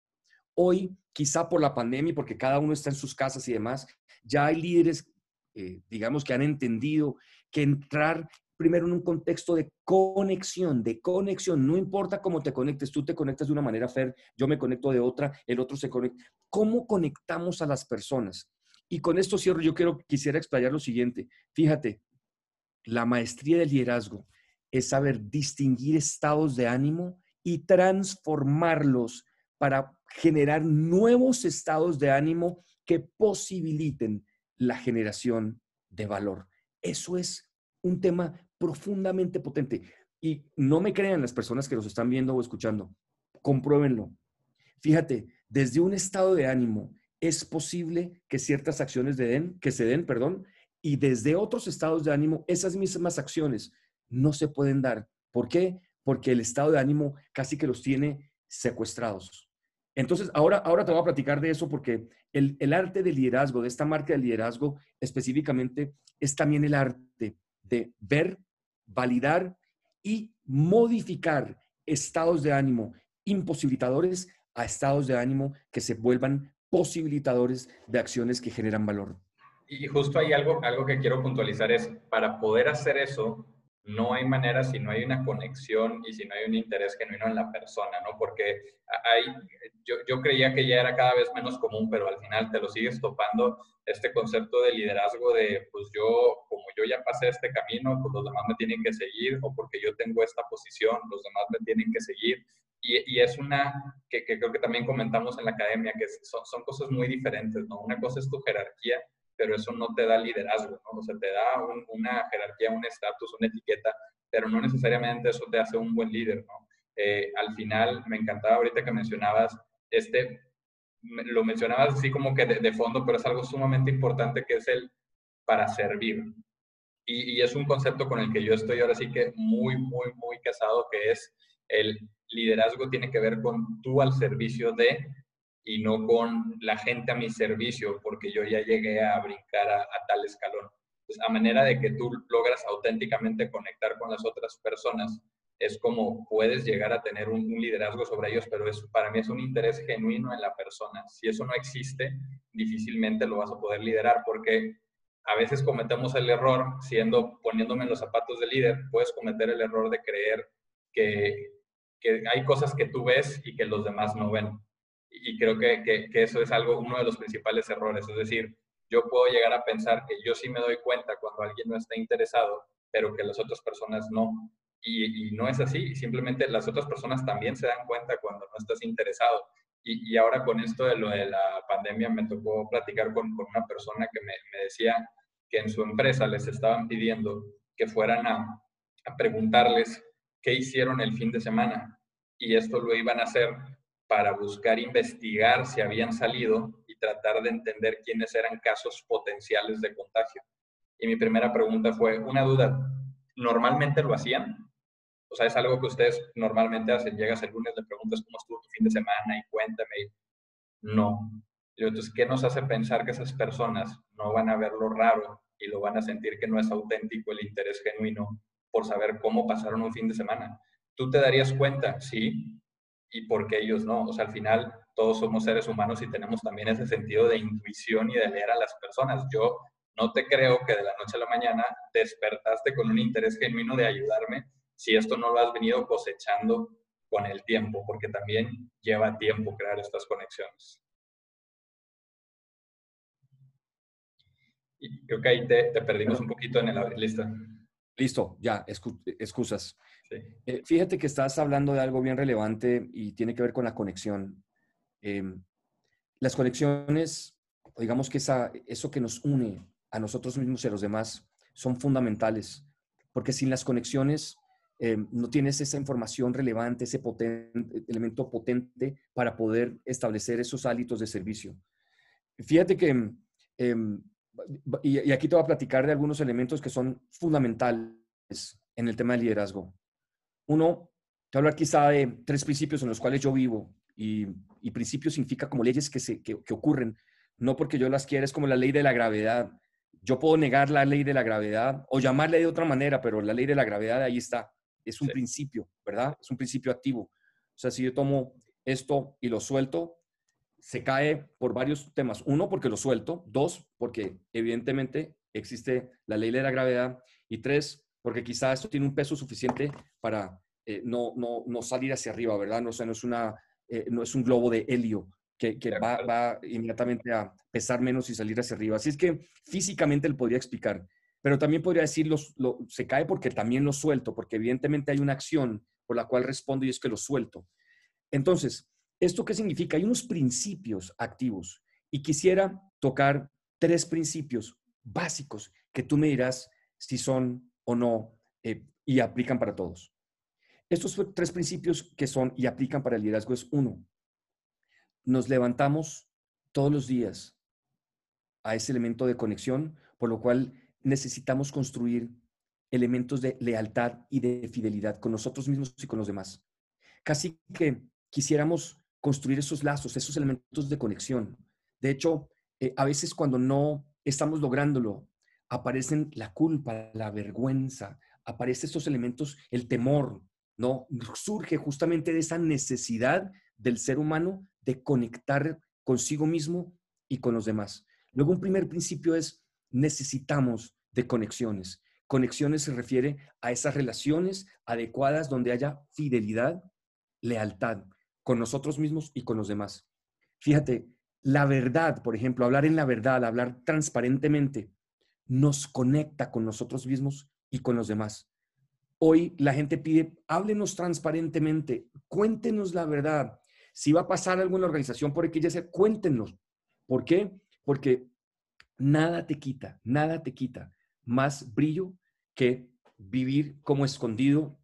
Hoy, quizá por la pandemia porque cada uno está en sus casas y demás, ya hay líderes, eh, digamos, que han entendido que entrar primero en un contexto de conexión, de conexión. No importa cómo te conectes, tú te conectas de una manera, Fer, yo me conecto de otra, el otro se conecta. ¿Cómo conectamos a las personas? Y con esto cierro, yo quiero, quisiera explayar lo siguiente. Fíjate, la maestría del liderazgo es saber distinguir estados de ánimo y transformarlos para generar nuevos estados de ánimo que posibiliten la generación de valor. Eso es un tema profundamente potente. Y no me crean las personas que los están viendo o escuchando. Compruébenlo. Fíjate, desde un estado de ánimo es posible que ciertas acciones de den, que se den, perdón, y desde otros estados de ánimo esas mismas acciones no se pueden dar. ¿Por qué? Porque el estado de ánimo casi que los tiene secuestrados. Entonces, ahora, ahora te voy a platicar de eso porque el, el arte del liderazgo, de esta marca de liderazgo específicamente, es también el arte de ver validar y modificar estados de ánimo imposibilitadores a estados de ánimo que se vuelvan posibilitadores de acciones que generan valor. Y justo hay algo, algo que quiero puntualizar es, para poder hacer eso, no hay manera si no hay una conexión y si no hay un interés genuino en la persona, ¿no? Porque hay, yo, yo, creía que ya era cada vez menos común, pero al final te lo sigues topando este concepto de liderazgo de, pues yo, como ya pasé este camino, pues los demás me tienen que seguir, o porque yo tengo esta posición, los demás me tienen que seguir. Y, y es una que, que, creo que también comentamos en la academia, que son, son cosas muy diferentes, ¿no? Una cosa es tu jerarquía pero eso no te da liderazgo, ¿no? O sea, te da una jerarquía, un estatus, una etiqueta, pero no necesariamente eso te hace un buen líder, ¿no? Eh, al final, me encantaba ahorita que mencionabas, este, lo mencionabas así como que de, fondo, pero es algo sumamente importante que es el para servir. Y, es un concepto con el que yo estoy ahora sí que muy, muy, muy casado, que es el liderazgo tiene que ver con tú al servicio de y no con la gente a mi servicio, porque yo ya llegué a brincar a, tal escalón. Entonces, a manera de que tú logras auténticamente conectar con las otras personas, es como puedes llegar a tener un, liderazgo sobre ellos, pero es, para mí es un interés genuino en la persona. Si eso no existe, difícilmente lo vas a poder liderar, porque a veces cometemos el error, siendo poniéndome en los zapatos del líder, puedes cometer el error de creer que, que hay cosas que tú ves y que los demás no ven. Y creo que, que, eso es algo, uno de los principales errores. Es decir, yo puedo llegar a pensar que yo sí me doy cuenta cuando alguien no está interesado, pero que las otras personas no. Y, no es así. Simplemente las otras personas también se dan cuenta cuando no estás interesado. Y, ahora con esto de lo de la pandemia me tocó platicar con, una persona que me, decía que en su empresa les estaban pidiendo que fueran a preguntarles qué hicieron el fin de semana. Y esto lo iban a hacer para buscar investigar si habían salido y tratar de entender quiénes eran casos potenciales de contagio. Y mi primera pregunta fue, una duda, ¿normalmente lo hacían? O sea, es algo que ustedes normalmente hacen. Llegas el lunes, le preguntas cómo estuvo tu fin de semana y cuéntame. No. Entonces, ¿qué nos hace pensar que esas personas no van a ver lo raro y lo van a sentir que no es auténtico el interés genuino por saber cómo pasaron un fin de semana? ¿Tú te darías cuenta? Sí. ¿Y por qué ellos no? O sea, al final todos somos seres humanos y tenemos también ese sentido de intuición y de leer a las personas. Yo no te creo que de la noche a la mañana despertaste con un interés genuino de ayudarme si esto no lo has venido cosechando con el tiempo, porque también lleva tiempo crear estas conexiones. Y creo que ahí te, perdimos un poquito en el abrir lista. Listo, ya, excusas. Eh, fíjate que estás hablando de algo bien relevante y tiene que ver con la conexión. Em, las conexiones, digamos que esa, eso que nos une a nosotros mismos y a los demás son fundamentales, porque sin las conexiones eh, no tienes esa información relevante, ese elemento potente para poder establecer esos hábitos de servicio. Fíjate que, em, y, aquí te voy a platicar de algunos elementos que son fundamentales en el tema del liderazgo. Uno, te voy a hablar quizá de tres principios en los cuales yo vivo, y, principios significa como leyes que, se, que, que ocurren, no porque yo las quiera, es como la ley de la gravedad. Yo puedo negar la ley de la gravedad o llamarle de otra manera, pero la ley de la gravedad ahí está es un principio, ¿verdad? Es un principio activo. O sea, si yo tomo esto y lo suelto, se cae por varios temas. Uno, porque lo suelto. Dos, porque evidentemente existe la ley de la gravedad. Y tres, porque quizá esto tiene un peso suficiente para eh, no, no, no, salir hacia arriba, ¿verdad? No, o sea, no es, una, eh, no es un globo de helio que, que va, va, inmediatamente a pesar menos y salir hacia arriba. Así es que físicamente él podría explicar pero también podría decir, lo, se cae porque también lo suelto, porque evidentemente hay una acción por la cual respondo y es que lo suelto. Entonces, ¿esto qué significa? Hay unos principios activos y quisiera tocar tres principios básicos que tú me dirás si son o no eh, y aplican para todos. Estos tres principios que son y aplican para el liderazgo es uno, nos levantamos todos los días a ese elemento de conexión, por lo cual necesitamos construir elementos de lealtad y de fidelidad con nosotros mismos y con los demás. Casi que quisiéramos construir esos lazos, esos elementos de conexión. De hecho, eh, a veces cuando no estamos lográndolo, aparecen la culpa, la vergüenza, aparecen estos elementos, el temor, ¿no? Surge justamente de esa necesidad del ser humano de conectar consigo mismo y con los demás. Luego, un primer principio es necesitamos de conexiones. Conexiones se refiere a esas relaciones adecuadas donde haya fidelidad, lealtad con nosotros mismos y con los demás. Fíjate, la verdad, por ejemplo, hablar en la verdad, hablar transparentemente, nos conecta con nosotros mismos y con los demás. Hoy la gente pide, háblenos transparentemente, cuéntenos la verdad. Si va a pasar algo en la organización ya sea, cuéntenos. ¿Por qué? Porque nada te quita, nada te quita más brillo que vivir como escondido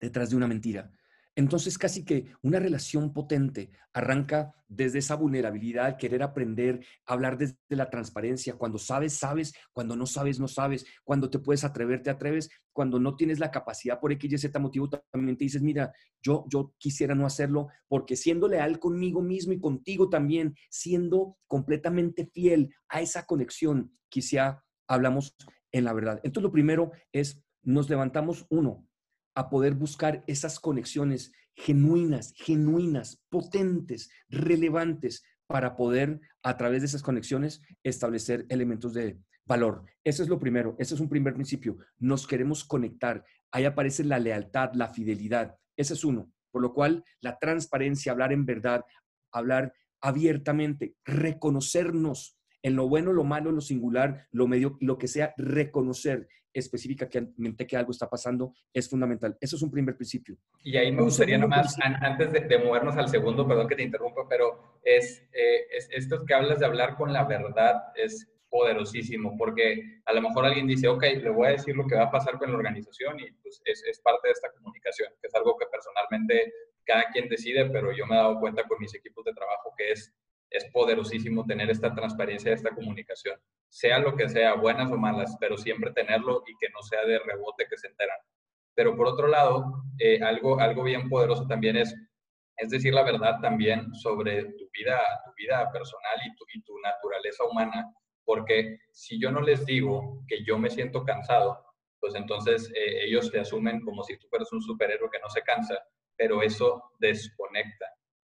detrás de una mentira. Entonces, casi que una relación potente arranca desde esa vulnerabilidad, querer aprender, hablar desde la transparencia. Cuando sabes, sabes. Cuando no sabes, no sabes. Cuando te puedes atrever, te atreves. Cuando no tienes la capacidad por X y Z motivo, también te dices, mira, yo, yo quisiera no hacerlo porque siendo leal conmigo mismo y contigo también, siendo completamente fiel a esa conexión, quizá hablamos en la verdad. Entonces, lo primero es, nos levantamos uno, a poder buscar esas conexiones genuinas, genuinas, potentes, relevantes para poder, a través de esas conexiones, establecer elementos de valor. Eso es lo primero, ese es un primer principio. Nos queremos conectar. Ahí aparece la lealtad, la fidelidad. Ese es uno. Por lo cual, la transparencia, hablar en verdad, hablar abiertamente, reconocernos en lo bueno, lo malo, lo singular, lo medio, lo que sea, reconocer específicamente que algo está pasando es fundamental. Eso es un primer principio. Y ahí me gustaría nomás, antes de, movernos al segundo, perdón que te interrumpa, pero es, eh, es, esto que hablas de hablar con la verdad es poderosísimo, porque a lo mejor alguien dice, ok, le voy a decir lo que va a pasar con la organización y pues es, es parte de esta comunicación, que es algo que personalmente cada quien decide, pero yo me he dado cuenta con mis equipos de trabajo que es, es poderosísimo tener esta transparencia, esta comunicación, sea lo que sea, buenas o malas, pero siempre tenerlo y que no sea de rebote que se enteran. Pero por otro lado, eh, algo, algo bien poderoso también es, es decir la verdad también sobre tu vida, tu vida personal y tu, y tu naturaleza humana porque si yo no les digo que yo me siento cansado, pues entonces eh, ellos te asumen como si tú fueras un superhéroe que no se cansa, pero eso desconecta,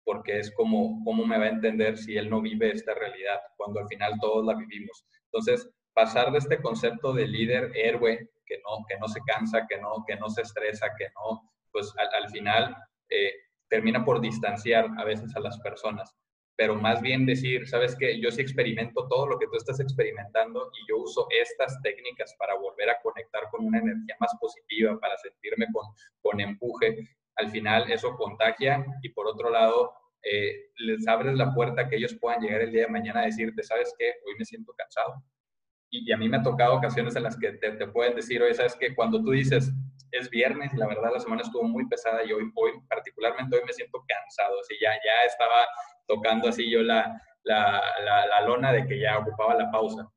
porque es como, ¿cómo me va a entender si él no vive esta realidad cuando al final todos la vivimos? Entonces, pasar de este concepto de líder héroe, que no, que no se cansa, que no, que no se estresa, que no, pues al, final eh, termina por distanciar a veces a las personas pero más bien decir, sabes que yo sí experimento todo lo que tú estás experimentando y yo uso estas técnicas para volver a conectar con una energía más positiva, para sentirme con, con empuje. Al final eso contagia y por otro lado eh, les abres la puerta que ellos puedan llegar el día de mañana a decirte, sabes qué, hoy me siento cansado. Y, a mí me ha tocado ocasiones en las que te, te pueden decir, oye, sabes que cuando tú dices, es viernes la verdad la semana estuvo muy pesada y hoy, hoy particularmente hoy me siento cansado, así ya, ya estaba tocando así yo la, la, la, lona de que ya ocupaba la pausa.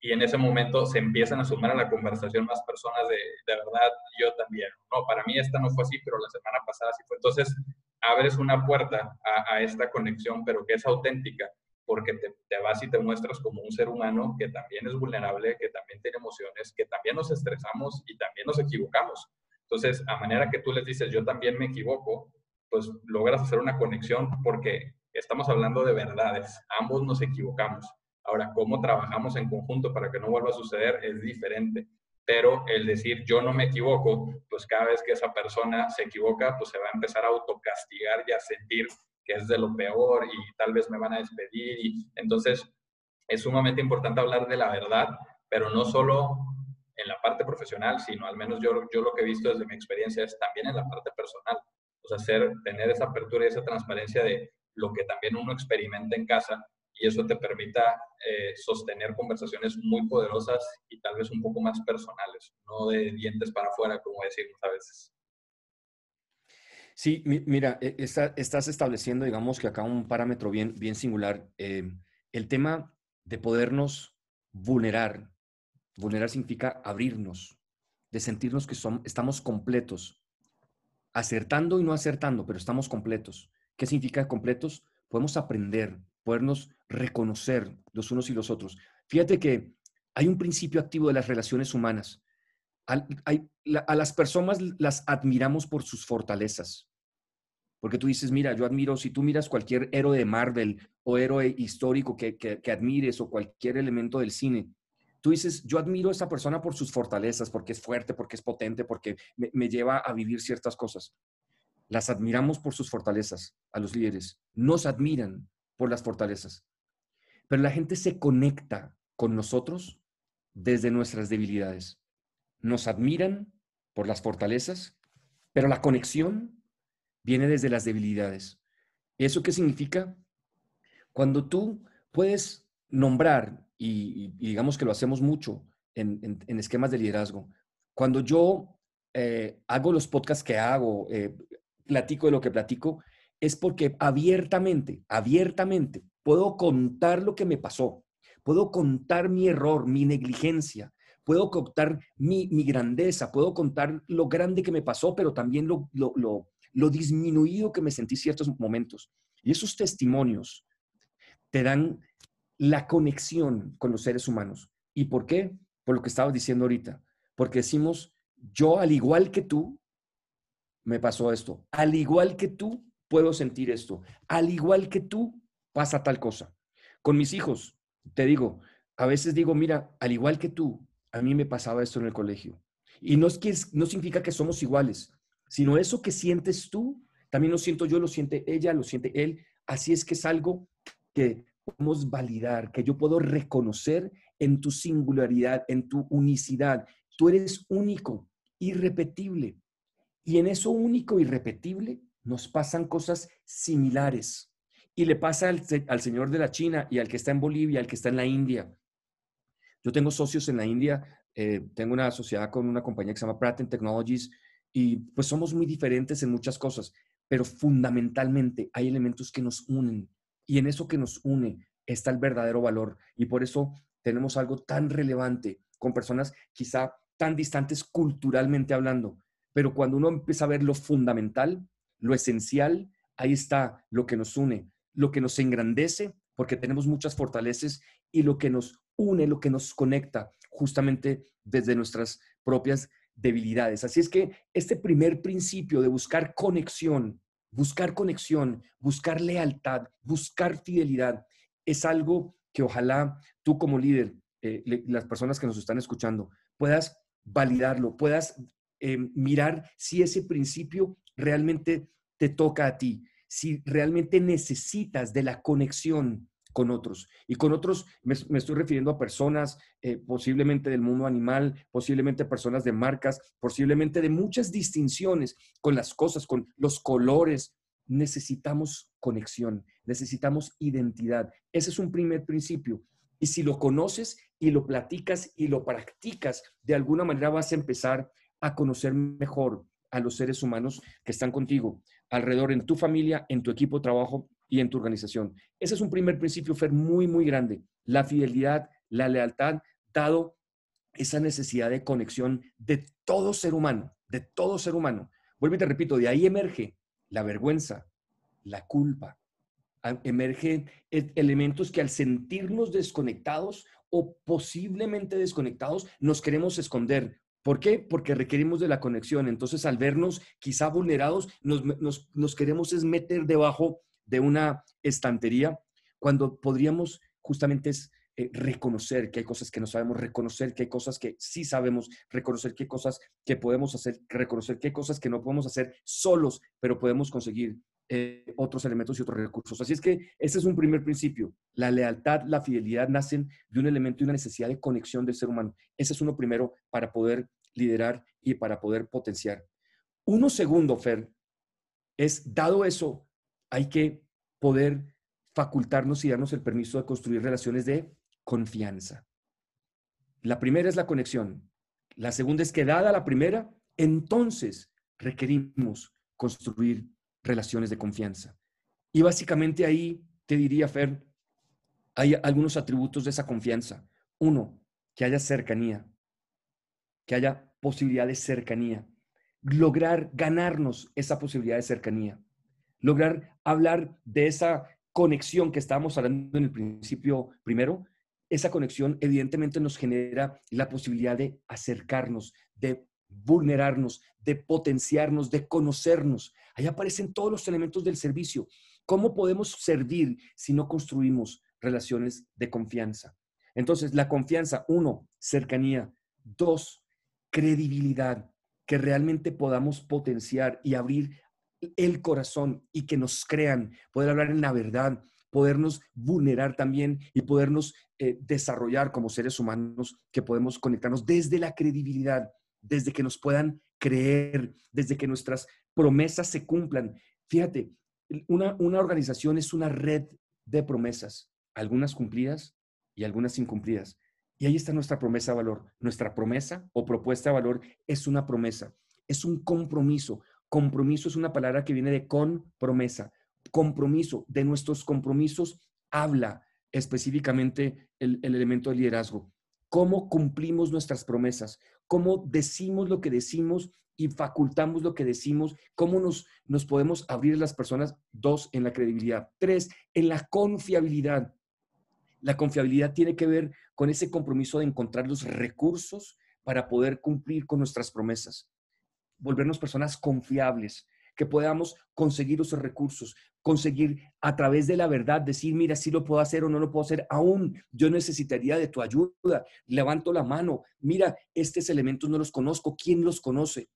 Y en ese momento se empiezan a sumar a la conversación más personas de, de verdad, yo también. No, para mí esta no fue así, pero la semana pasada sí fue. Entonces, abres una puerta a, esta conexión, pero que es auténtica, porque te, te, vas y te muestras como un ser humano que también es vulnerable, que también tiene emociones, que también nos estresamos y también nos equivocamos. Entonces, a manera que tú les dices, yo también me equivoco, pues logras hacer una conexión porque estamos hablando de verdades, ambos nos equivocamos. Ahora, cómo trabajamos en conjunto para que no vuelva a suceder es diferente. Pero el decir yo no me equivoco, pues cada vez que esa persona se equivoca, pues se va a empezar a autocastigar y a sentir que es de lo peor y tal vez me van a despedir. Y entonces es sumamente importante hablar de la verdad, pero no solo en la parte profesional, sino al menos yo, yo lo que he visto desde mi experiencia es también en la parte personal. O sea, hacer, tener esa apertura y esa transparencia de lo que también uno experimenta en casa y eso te permita eh, sostener conversaciones muy poderosas y tal vez un poco más personales, no de dientes para afuera, como decimos a veces. Sí, mira, e, estás estableciendo, digamos que acá un parámetro bien, bien singular. Eh, el tema de podernos vulnerar. Vulnerar significa abrirnos, de sentirnos que somos, estamos completos, acertando y no acertando, pero estamos completos. ¿Qué significa completos? Podemos aprender, podernos reconocer los unos y los otros. Fíjate que hay un principio activo de las relaciones humanas. A, las personas las admiramos por sus fortalezas. Porque tú dices, mira, yo admiro, si tú miras cualquier héroe de Marvel o héroe histórico que, admires o cualquier elemento del cine, tú dices, yo admiro a esa persona por sus fortalezas, porque es fuerte, porque es potente, porque me lleva a vivir ciertas cosas. Las admiramos por sus fortalezas a los líderes. Nos admiran por las fortalezas. Pero la gente se conecta con nosotros desde nuestras debilidades. Nos admiran por las fortalezas, pero la conexión viene desde las debilidades. ¿Eso qué significa? Cuando tú puedes nombrar, y, digamos que lo hacemos mucho en, esquemas de liderazgo, cuando yo eh, hago los podcasts que hago, eh, platico de lo que platico, es porque abiertamente, abiertamente, puedo contar lo que me pasó, puedo contar mi error, mi negligencia, puedo contar mi, grandeza, puedo contar lo grande que me pasó, pero también lo, lo, lo disminuido que me sentí ciertos momentos. Y esos testimonios te dan la conexión con los seres humanos. ¿Y por qué? Por lo que estabas diciendo ahorita. Porque decimos, yo al igual que tú, me pasó esto. Al igual que tú, puedo sentir esto. Al igual que tú, pasa tal cosa. Con mis hijos, te digo, a veces digo, mira, al igual que tú, a mí me pasaba esto en el colegio. Y no, es que, no significa que somos iguales, sino eso que sientes tú, también lo siento yo, lo siente ella, lo siente él. Así es que es algo que podemos validar, que yo puedo reconocer en tu singularidad, en tu unicidad. Tú eres único, irrepetible. Y en eso único, irrepetible, nos pasan cosas similares. Y le pasa al, al, señor de la China y al que está en Bolivia, al que está en la India. Yo tengo socios en la India, eh, tengo una sociedad con una compañía que se llama Pratt Technologies y pues somos muy diferentes en muchas cosas, pero fundamentalmente hay elementos que nos unen y en eso que nos une está el verdadero valor y por eso tenemos algo tan relevante con personas quizá tan distantes culturalmente hablando, pero cuando uno empieza a ver lo fundamental, lo esencial, ahí está lo que nos une, lo que nos engrandece, porque tenemos muchas fortalezas, y lo que nos une, lo que nos conecta justamente desde nuestras propias debilidades. Así es que este primer principio de buscar conexión, buscar conexión, buscar lealtad, buscar fidelidad, es algo que ojalá tú como líder, eh, las personas que nos están escuchando, puedas validarlo, puedas eh, mirar si ese principio realmente te toca a ti, si realmente necesitas de la conexión con otros. Y con otros me, estoy refiriendo a personas eh, posiblemente del mundo animal, posiblemente personas de marcas, posiblemente de muchas distinciones con las cosas, con los colores. Necesitamos conexión, necesitamos identidad. Ese es un primer principio. Y si lo conoces y lo platicas y lo practicas, de alguna manera vas a empezar a conocer mejor a los seres humanos que están contigo, alrededor en tu familia, en tu equipo de trabajo y en tu organización. Ese es un primer principio, Fer, muy, muy grande. La fidelidad, la lealtad, dado esa necesidad de conexión de todo ser humano, de todo ser humano. Vuelvo y te repito, de ahí emerge la vergüenza, la culpa, emergen e, elementos que al sentirnos desconectados o posiblemente desconectados, nos queremos esconder ¿Por qué? Porque requerimos de la conexión. Entonces, al vernos quizá vulnerados, nos, queremos es meter debajo de una estantería cuando podríamos justamente eh, reconocer que hay cosas que no sabemos, reconocer que hay cosas que sí sabemos, reconocer que cosas que podemos hacer, reconocer que cosas que no podemos hacer solos, pero podemos conseguir eh, otros elementos y otros recursos. Así es que ese es un primer principio. La lealtad, la fidelidad nacen de un elemento y una necesidad de conexión del ser humano. Ese es uno primero para poder liderar y para poder potenciar. Uno segundo, Fer, es, dado eso, hay que poder facultarnos y darnos el permiso de construir relaciones de confianza. La primera es la conexión. La segunda es que dada la primera, entonces requerimos construir relaciones de confianza. Y básicamente ahí te diría, Fer, hay algunos atributos de esa confianza. Uno, que haya cercanía que haya posibilidad de cercanía, lograr ganarnos esa posibilidad de cercanía, lograr hablar de esa conexión que estábamos hablando en el principio primero, esa conexión evidentemente nos genera la posibilidad de acercarnos, de vulnerarnos, de potenciarnos, de conocernos. Ahí aparecen todos los elementos del servicio. ¿Cómo podemos servir si no construimos relaciones de confianza? Entonces, la confianza, uno, cercanía. Dos, credibilidad, que realmente podamos potenciar y abrir el corazón y que nos crean, poder hablar en la verdad, podernos vulnerar también y podernos eh, desarrollar como seres humanos, que podemos conectarnos desde la credibilidad, desde que nos puedan creer, desde que nuestras promesas se cumplan. Fíjate, una, una organización es una red de promesas, algunas cumplidas y algunas incumplidas. Y ahí está nuestra promesa de valor. Nuestra promesa o propuesta de valor es una promesa, es un compromiso. Compromiso es una palabra que viene de con promesa. Compromiso, de nuestros compromisos habla específicamente el, elemento de liderazgo. ¿Cómo cumplimos nuestras promesas? ¿Cómo decimos lo que decimos y facultamos lo que decimos? ¿Cómo nos, nos podemos abrir las personas? Dos, en la credibilidad. Tres, en la confiabilidad. La confiabilidad tiene que ver con ese compromiso de encontrar los recursos para poder cumplir con nuestras promesas. Volvernos personas confiables, que podamos conseguir esos recursos, conseguir a través de la verdad decir, mira, si lo puedo hacer o no lo puedo hacer, aún yo necesitaría de tu ayuda, levanto la mano, mira, estos elementos no los conozco, ¿quién los conoce?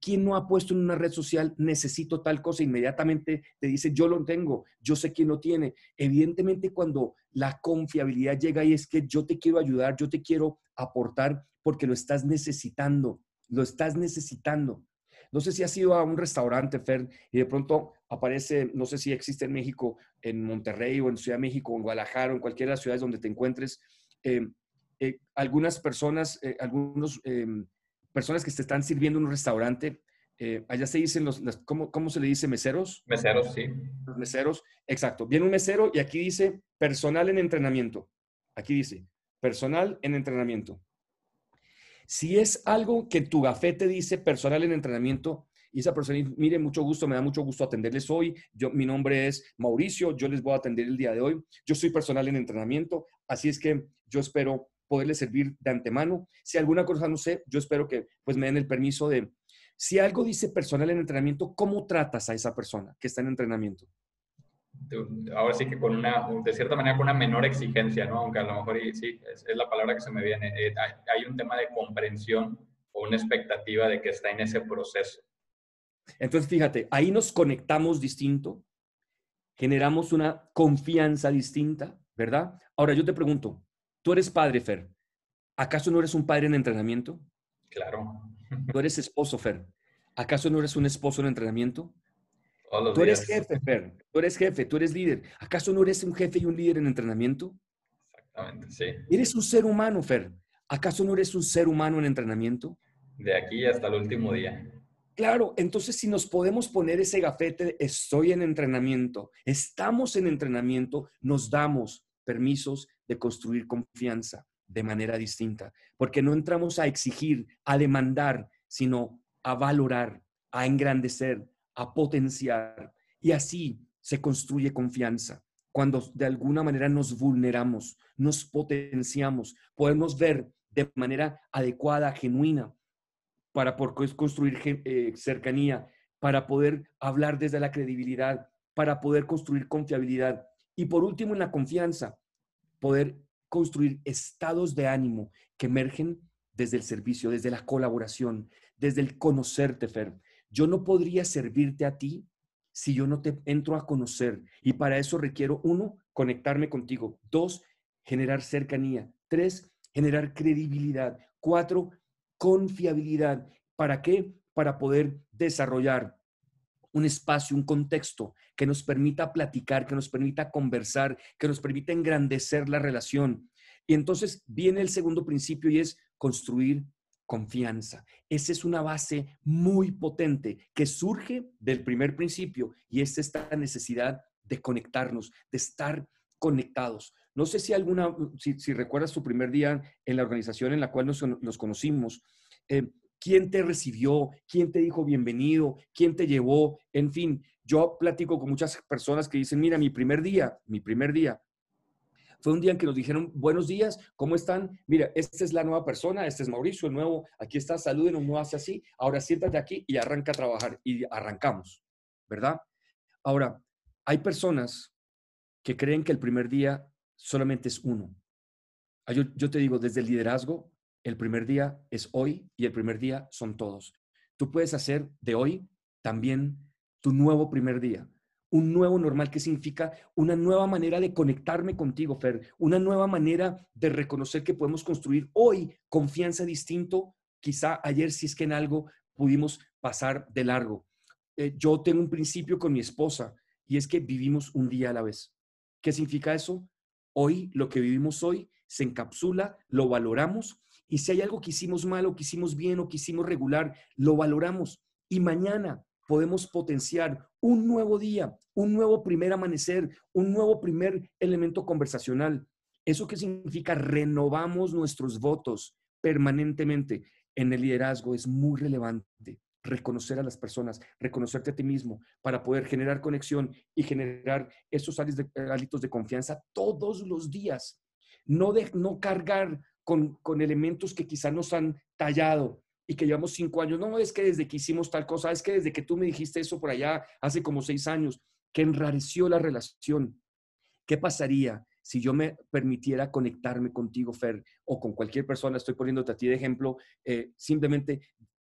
¿Quién no ha puesto en una red social, necesito tal cosa? Inmediatamente te dice, yo lo tengo, yo sé quién lo tiene. Evidentemente, cuando la confiabilidad llega y es que yo te quiero ayudar, yo te quiero aportar porque lo estás necesitando, lo estás necesitando. No sé si has ido a un restaurante, Fer, y de pronto aparece, no sé si existe en México, en Monterrey o en Ciudad de México, en Guadalajara o en cualquiera de las ciudades donde te encuentres, eh, eh, algunas personas, eh, algunos em, personas que te están sirviendo en un restaurante, eh, allá se dicen los, ¿cómo, ¿cómo, se le dice? ¿Meseros? Meseros, sí. Los meseros, exacto. Viene un mesero y aquí dice personal en entrenamiento. Aquí dice personal en entrenamiento. Si es algo que tu gafete dice personal en entrenamiento, y esa persona, mire, mucho gusto, me da mucho gusto atenderles hoy. Yo, mi nombre es Mauricio, yo les voy a atender el día de hoy. Yo soy personal en entrenamiento, así es que yo espero poderle servir de antemano. Si alguna cosa no sé, yo espero que pues me den el permiso de, si algo dice personal en entrenamiento, ¿cómo tratas a esa persona que está en entrenamiento? Ahora sí que con una, de cierta manera, con una menor exigencia, ¿no? Aunque a lo mejor sí, es, la palabra que se me viene. Eh, hay un tema de comprensión o una expectativa de que está en ese proceso. Entonces, fíjate, ahí nos conectamos distinto, generamos una confianza distinta, ¿verdad? Ahora yo te pregunto, Tú eres padre, Fer. ¿Acaso no eres un padre en entrenamiento? Claro. Tú eres esposo, Fer. ¿Acaso no eres un esposo en entrenamiento? Tú eres jefe, Fer. Tú eres jefe, tú eres líder. ¿Acaso no eres un jefe y un líder en entrenamiento? Exactamente, sí. Eres un ser humano, Fer. ¿Acaso no eres un ser humano en entrenamiento? De aquí hasta el último día. Claro, entonces si nos podemos poner ese gafete, estoy en entrenamiento, estamos en entrenamiento, nos damos permisos de construir confianza de manera distinta, porque no entramos a exigir, a demandar, sino a valorar, a engrandecer, a potenciar. Y así se construye confianza. Cuando de alguna manera nos vulneramos, nos potenciamos, podemos ver de manera adecuada, genuina, para poder construir eh, cercanía, para poder hablar desde la credibilidad, para poder construir confiabilidad. Y por último, en la confianza, poder construir estados de ánimo que emergen desde el servicio, desde la colaboración, desde el conocerte, Fer. Yo no podría servirte a ti si yo no te entro a conocer. Y para eso requiero, uno, conectarme contigo. Dos, generar cercanía. Tres, generar credibilidad. Cuatro, confiabilidad. ¿Para qué? Para poder desarrollar un espacio, un contexto que nos permita platicar, que nos permita conversar, que nos permita engrandecer la relación. Y entonces viene el segundo principio y es construir confianza. Esa es una base muy potente que surge del primer principio y es esta necesidad de conectarnos, de estar conectados. No sé si alguna, si, recuerdas tu primer día en la organización en la cual nos, conocimos, eh, quién te recibió, quién te dijo bienvenido, quién te llevó, en fin. Yo platico con muchas personas que dicen, mira, mi primer día, mi primer día, fue un día en que nos dijeron, buenos días, ¿cómo están? Mira, esta es la nueva persona, este es Mauricio, el nuevo, aquí está, saluden, no hace así, ahora siéntate aquí y arranca a trabajar y arrancamos, ¿verdad? Ahora, hay personas que creen que el primer día solamente es uno. Ah, yo, yo te digo, desde el liderazgo el primer día es hoy y el primer día son todos. Tú puedes hacer de hoy también tu nuevo primer día, un nuevo normal que significa una nueva manera de conectarme contigo, Fer, una nueva manera de reconocer que podemos construir hoy confianza distinto, quizá ayer si es que en algo pudimos pasar de largo. Eh, yo tengo un principio con mi esposa y es que vivimos un día a la vez. ¿Qué significa eso? Hoy, lo que vivimos hoy, se encapsula, lo valoramos y si hay algo que hicimos mal o que hicimos bien o que hicimos regular, lo valoramos. Y mañana podemos potenciar un nuevo día, un nuevo primer amanecer, un nuevo primer elemento conversacional. ¿Eso qué significa? Renovamos nuestros votos permanentemente. En el liderazgo es muy relevante reconocer a las personas, reconocerte a ti mismo para poder generar conexión y generar esos hábitos de confianza todos los días. No, de, no cargar con, elementos que quizá nos han tallado. Y que llevamos cinco años, no, es que desde que hicimos tal cosa, es que desde que tú me dijiste eso por allá hace como seis años, que enrareció la relación. ¿Qué pasaría si yo me permitiera conectarme contigo, Fer, o con cualquier persona, estoy poniéndote a ti de ejemplo, eh, simplemente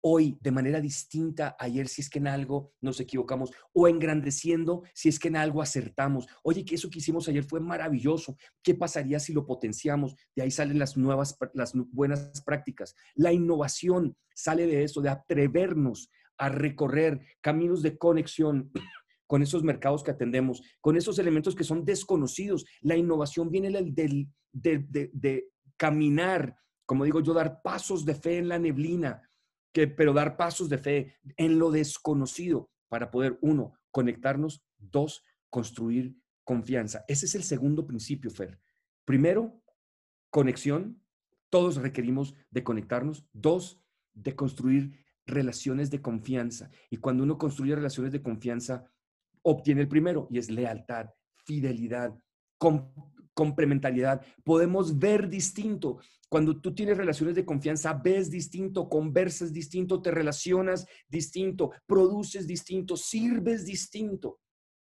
hoy de manera distinta, ayer si es que en algo nos equivocamos, o engrandeciendo si es que en algo acertamos. Oye, que eso que hicimos ayer fue maravilloso. ¿Qué pasaría si lo potenciamos? De ahí salen las nuevas, las buenas prácticas. La innovación sale de eso, de atrevernos a recorrer caminos de conexión con esos mercados que atendemos, con esos elementos que son desconocidos. La innovación viene del, de, de caminar, como digo yo, dar pasos de fe en la neblina, que, pero dar pasos de fe en lo desconocido para poder, uno, conectarnos, dos, construir confianza. Ese es el segundo principio, Fer. Primero, conexión. Todos requerimos de conectarnos. Dos, de construir relaciones de confianza. Y cuando uno construye relaciones de confianza, obtiene el primero y es lealtad, fidelidad, complementariedad. Podemos ver distinto. Cuando tú tienes relaciones de confianza, ves distinto, conversas distinto, te relacionas distinto, produces distinto, sirves distinto.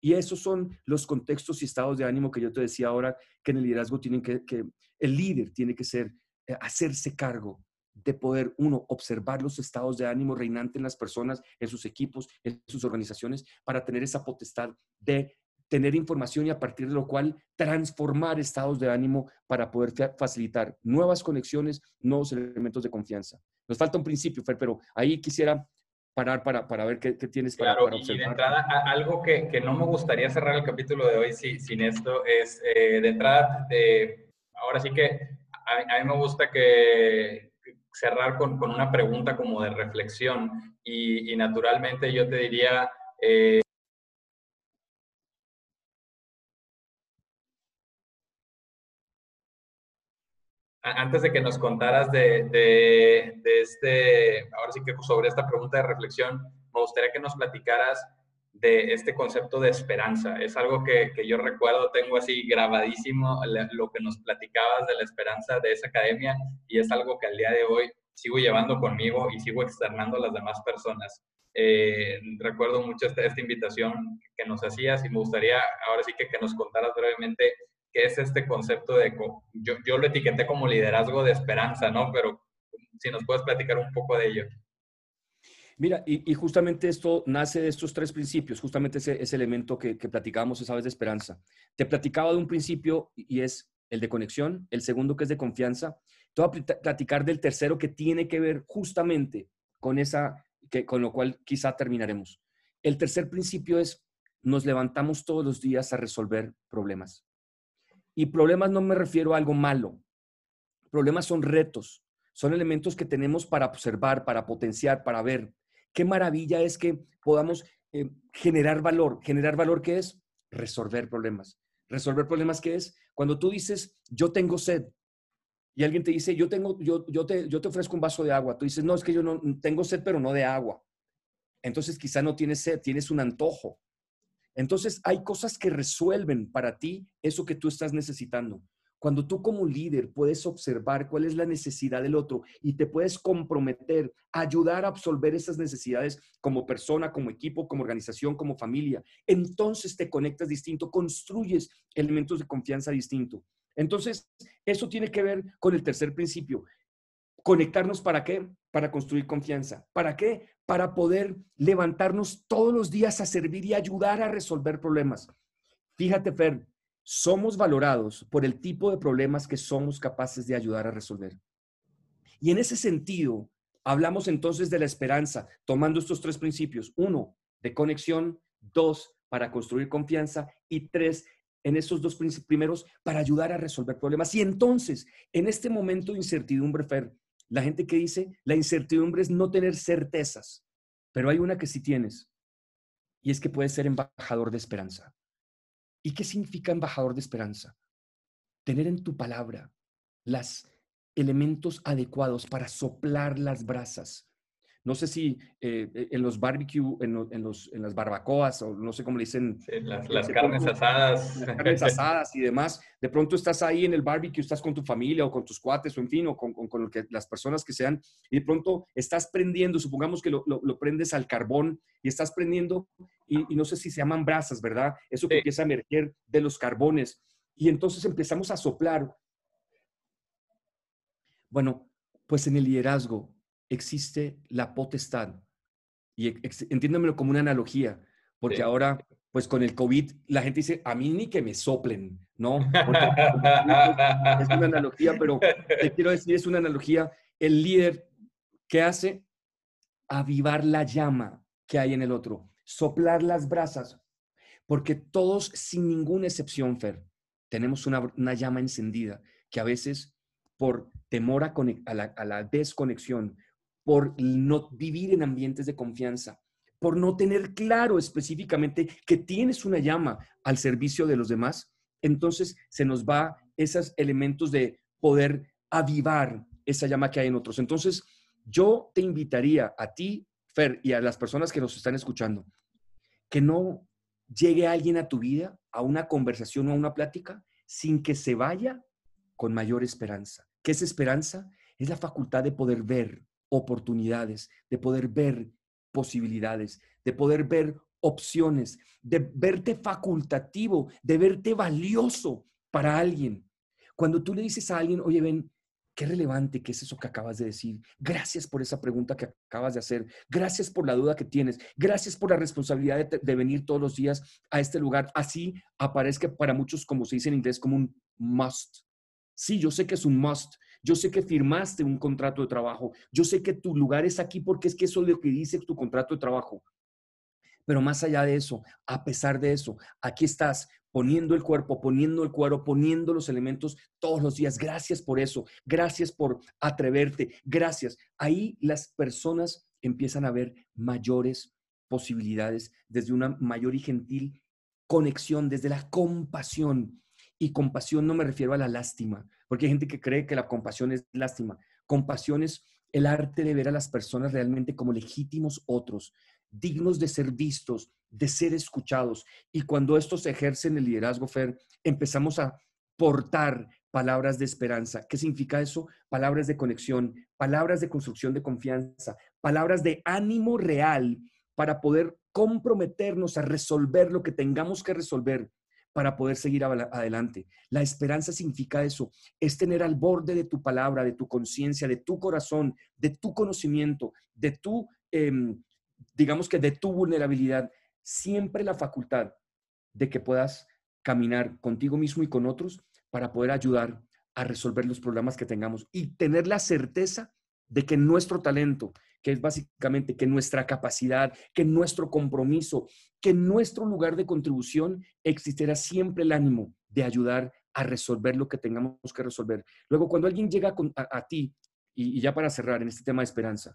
Y esos son los contextos y estados de ánimo que yo te decía ahora que en el liderazgo tienen que, que el líder tiene que ser, eh, hacerse cargo de poder, uno, observar los estados de ánimo reinantes en las personas, en sus equipos, en sus organizaciones, para tener esa potestad de tener información y a partir de lo cual transformar estados de ánimo para poder facilitar nuevas conexiones, nuevos elementos de confianza. Nos falta un principio, Fer, pero ahí quisiera parar para, para ver qué, tienes para, claro, observar. Y de entrada, algo que, que, no me gustaría cerrar el capítulo de hoy sin esto es, eh, de entrada, de, ahora sí que a, a, mí me gusta que cerrar con, con una pregunta como de reflexión y, y naturalmente yo te diría... Eh, antes de que nos contaras de, de, este, ahora sí que sobre esta pregunta de reflexión, me gustaría que nos platicaras de este concepto de esperanza. Es algo que, que yo recuerdo, tengo así grabadísimo lo que nos platicabas de la esperanza de esa academia y es algo que al día de hoy sigo llevando conmigo y sigo externando a las demás personas. Eh, recuerdo mucho esta, esta, invitación que nos hacías y me gustaría ahora sí que, que nos contaras brevemente qué es este concepto de, yo, yo lo etiqueté como liderazgo de esperanza, ¿no? Pero si nos puedes platicar un poco de ello. Mira, y, justamente esto nace de estos tres principios, justamente ese, ese elemento que, que platicábamos esa vez de esperanza. Te platicaba de un principio y es el de conexión, el segundo que es de confianza. Te voy a platicar del tercero que tiene que ver justamente con esa, que, con lo cual quizá terminaremos. El tercer principio es, nos levantamos todos los días a resolver problemas. Y problemas no me refiero a algo malo. Problemas son retos, son elementos que tenemos para observar, para potenciar, para ver. Qué maravilla es que podamos eh, generar valor. ¿Generar valor qué es? Resolver problemas. ¿Resolver problemas qué es? Cuando tú dices, yo tengo sed, y alguien te dice, yo, tengo, yo, yo, te, yo te ofrezco un vaso de agua. Tú dices, no, es que yo no tengo sed, pero no de agua. Entonces quizá no tienes sed, tienes un antojo. Entonces, hay cosas que resuelven para ti eso que tú estás necesitando. Cuando tú como líder puedes observar cuál es la necesidad del otro y te puedes comprometer a ayudar a absolver esas necesidades como persona, como equipo, como organización, como familia, entonces te conectas distinto, construyes elementos de confianza distinto. Entonces, eso tiene que ver con el tercer principio. Conectarnos para qué? Para construir confianza. ¿Para qué? Para poder levantarnos todos los días a servir y ayudar a resolver problemas. Fíjate, Fer, somos valorados por el tipo de problemas que somos capaces de ayudar a resolver. Y en ese sentido, hablamos entonces de la esperanza, tomando estos tres principios. Uno, de conexión. Dos, para construir confianza. Y tres, en esos dos primeros, para ayudar a resolver problemas. Y entonces, en este momento de incertidumbre, Fer, la gente que dice, la incertidumbre es no tener certezas, pero hay una que sí tienes, y es que puedes ser embajador de esperanza. ¿Y qué significa embajador de esperanza? Tener en tu palabra los elementos adecuados para soplar las brasas, no sé si eh, en los barbecue, en, en, los, en las barbacoas, o no sé cómo le dicen. las, las carnes asadas. Las carnes asadas y demás. De pronto estás ahí en el barbecue, estás con tu familia o con tus cuates o en fin, o con, con, que, las personas que sean, y de pronto estás prendiendo, supongamos que lo, lo, prendes al carbón y estás prendiendo, y, no sé si se llaman brasas, ¿verdad? Eso que empieza a emerger de los carbones. Y entonces empezamos a soplar. Bueno, pues en el liderazgo, existe la potestad. Y entiéndamelo como una analogía, porque ahora, pues con el COVID, la gente dice, a mí ni que me soplen, ¿no? es una analogía, pero te quiero decir, es una analogía. El líder, ¿qué hace? Avivar la llama que hay en el otro, soplar las brasas, porque todos, sin ninguna excepción, Fer, tenemos una, una llama encendida que a veces por temor a, a, la, a, la, desconexión, por no vivir en ambientes de confianza, por no tener claro específicamente que tienes una llama al servicio de los demás, entonces se nos va esos elementos de poder avivar esa llama que hay en otros. Entonces, yo te invitaría a ti, Fer, y a las personas que nos están escuchando, que no llegue alguien a tu vida, a una conversación o a una plática, sin que se vaya con mayor esperanza. ¿Qué es esperanza? Es la facultad de poder ver, oportunidades, de poder ver posibilidades, de poder ver opciones, de verte facultativo, de verte valioso para alguien. Cuando tú le dices a alguien, oye, ven, qué relevante que es eso que acabas de decir. Gracias por esa pregunta que acabas de hacer. Gracias por la duda que tienes. Gracias por la responsabilidad de, de venir todos los días a este lugar. Así aparezca para muchos, como se dice en inglés, como un must. Sí, yo sé que es un must, yo sé que firmaste un contrato de trabajo. Yo sé que tu lugar es aquí porque es que eso es lo que dice tu contrato de trabajo. Pero más allá de eso, a pesar de eso, aquí estás poniendo el cuerpo, poniendo el cuero, poniendo los elementos todos los días. Gracias por eso. Gracias por atreverte. Gracias. Ahí las personas empiezan a ver mayores posibilidades desde una mayor y gentil conexión, desde la compasión. Y compasión no me refiero a la lástima, porque hay gente que cree que la compasión es lástima. Compasión es el arte de ver a las personas realmente como legítimos otros, dignos de ser vistos, de ser escuchados. Y cuando estos ejercen el liderazgo, Fer, empezamos a portar palabras de esperanza. ¿Qué significa eso? Palabras de conexión, palabras de construcción de confianza, palabras de ánimo real para poder comprometernos a resolver lo que tengamos que resolver para poder seguir adelante. La esperanza significa eso, es tener al borde de tu palabra, de tu conciencia, de tu corazón, de tu conocimiento, de tu, em, digamos que de tu vulnerabilidad, siempre la facultad de que puedas caminar contigo mismo y con otros para poder ayudar a resolver los problemas que tengamos y tener la certeza de que nuestro talento, que es básicamente que nuestra capacidad, que nuestro compromiso, que nuestro lugar de contribución existirá siempre el ánimo de ayudar a resolver lo que tengamos que resolver. Luego, cuando alguien llega a, ti, y, ya para cerrar en este tema de esperanza,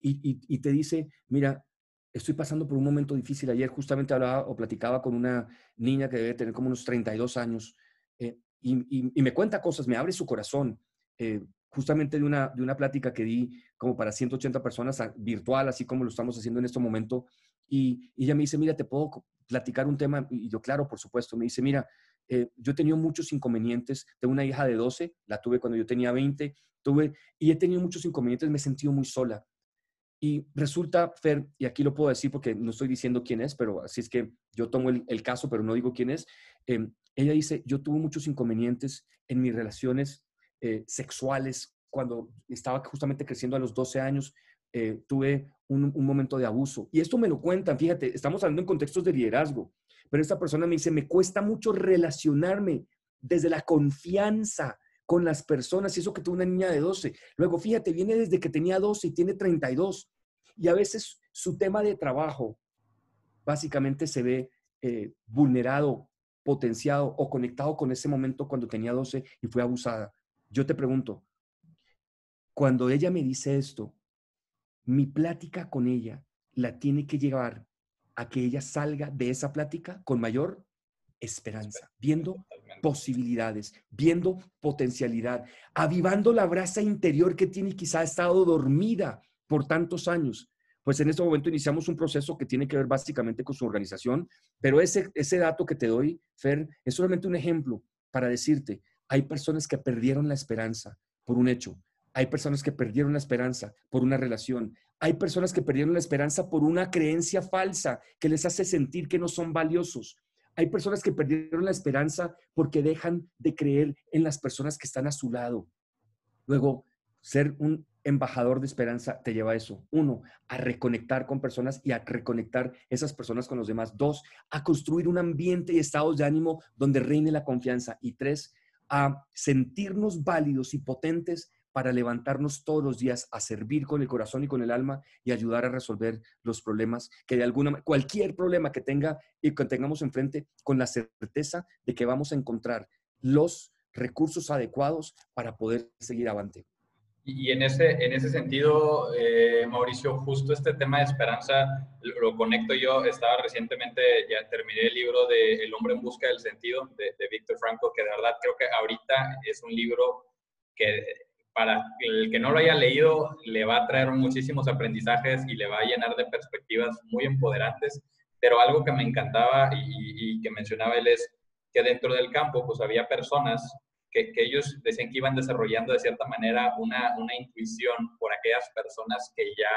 y, te dice, mira, estoy pasando por un momento difícil. Ayer justamente hablaba o platicaba con una niña que debe tener como unos 32 años eh, y, me cuenta cosas, me abre su corazón. Eh, justamente de una, de una plática que di como para 180 personas virtual, así como lo estamos haciendo en este momento. Y, ella me dice, mira, ¿te puedo platicar un tema? Y yo, claro, por supuesto. Me dice, mira, eh, yo he tenido muchos inconvenientes. Tengo una hija de 12, la tuve cuando yo tenía 20, tuve, y he tenido muchos inconvenientes, me he sentido muy sola. Y resulta, Fer, y aquí lo puedo decir porque no estoy diciendo quién es, pero así es que yo tomo el, caso, pero no digo quién es. Em, ella dice, yo tuve muchos inconvenientes en mis relaciones eh, sexuales, cuando estaba justamente creciendo a los 12 años, eh, tuve un, momento de abuso. Y esto me lo cuentan, fíjate, estamos hablando en contextos de liderazgo, pero esta persona me dice, me cuesta mucho relacionarme desde la confianza con las personas, y eso que tuve una niña de 12. Luego, fíjate, viene desde que tenía 12 y tiene 32. Y a veces su tema de trabajo básicamente se ve eh, vulnerado, potenciado o conectado con ese momento cuando tenía 12 y fue abusada. Yo te pregunto, cuando ella me dice esto, mi plática con ella la tiene que llevar a que ella salga de esa plática con mayor esperanza, viendo posibilidades, viendo potencialidad, avivando la brasa interior que tiene quizá estado dormida por tantos años. Pues en este momento iniciamos un proceso que tiene que ver básicamente con su organización, pero ese, ese dato que te doy, Fer, es solamente un ejemplo para decirte, hay personas que perdieron la esperanza por un hecho, hay personas que perdieron la esperanza por una relación, hay personas que perdieron la esperanza por una creencia falsa que les hace sentir que no son valiosos. Hay personas que perdieron la esperanza porque dejan de creer en las personas que están a su lado. Luego, ser un embajador de esperanza te lleva a eso. Uno, a reconectar con personas y a reconectar esas personas con los demás. Dos, a construir un ambiente y estados de ánimo donde reine la confianza. Y tres, a sentirnos válidos y potentes para levantarnos todos los días a servir con el corazón y con el alma y ayudar a resolver los problemas que de alguna cualquier problema que tenga y que tengamos enfrente con la certeza de que vamos a encontrar los recursos adecuados para poder seguir adelante. Y en ese, en ese sentido, eh, Mauricio, justo este tema de esperanza lo, conecto yo. Estaba recientemente, ya terminé el libro de El hombre en busca del sentido de, de Víctor Franco, que de verdad creo que ahorita es un libro que para el que no lo haya leído, le va a traer muchísimos aprendizajes y le va a llenar de perspectivas muy empoderantes. Pero algo que me encantaba y, que mencionaba él es que dentro del campo, pues había personas que, ellos decían que iban desarrollando de cierta manera una, una intuición por aquellas personas que ya,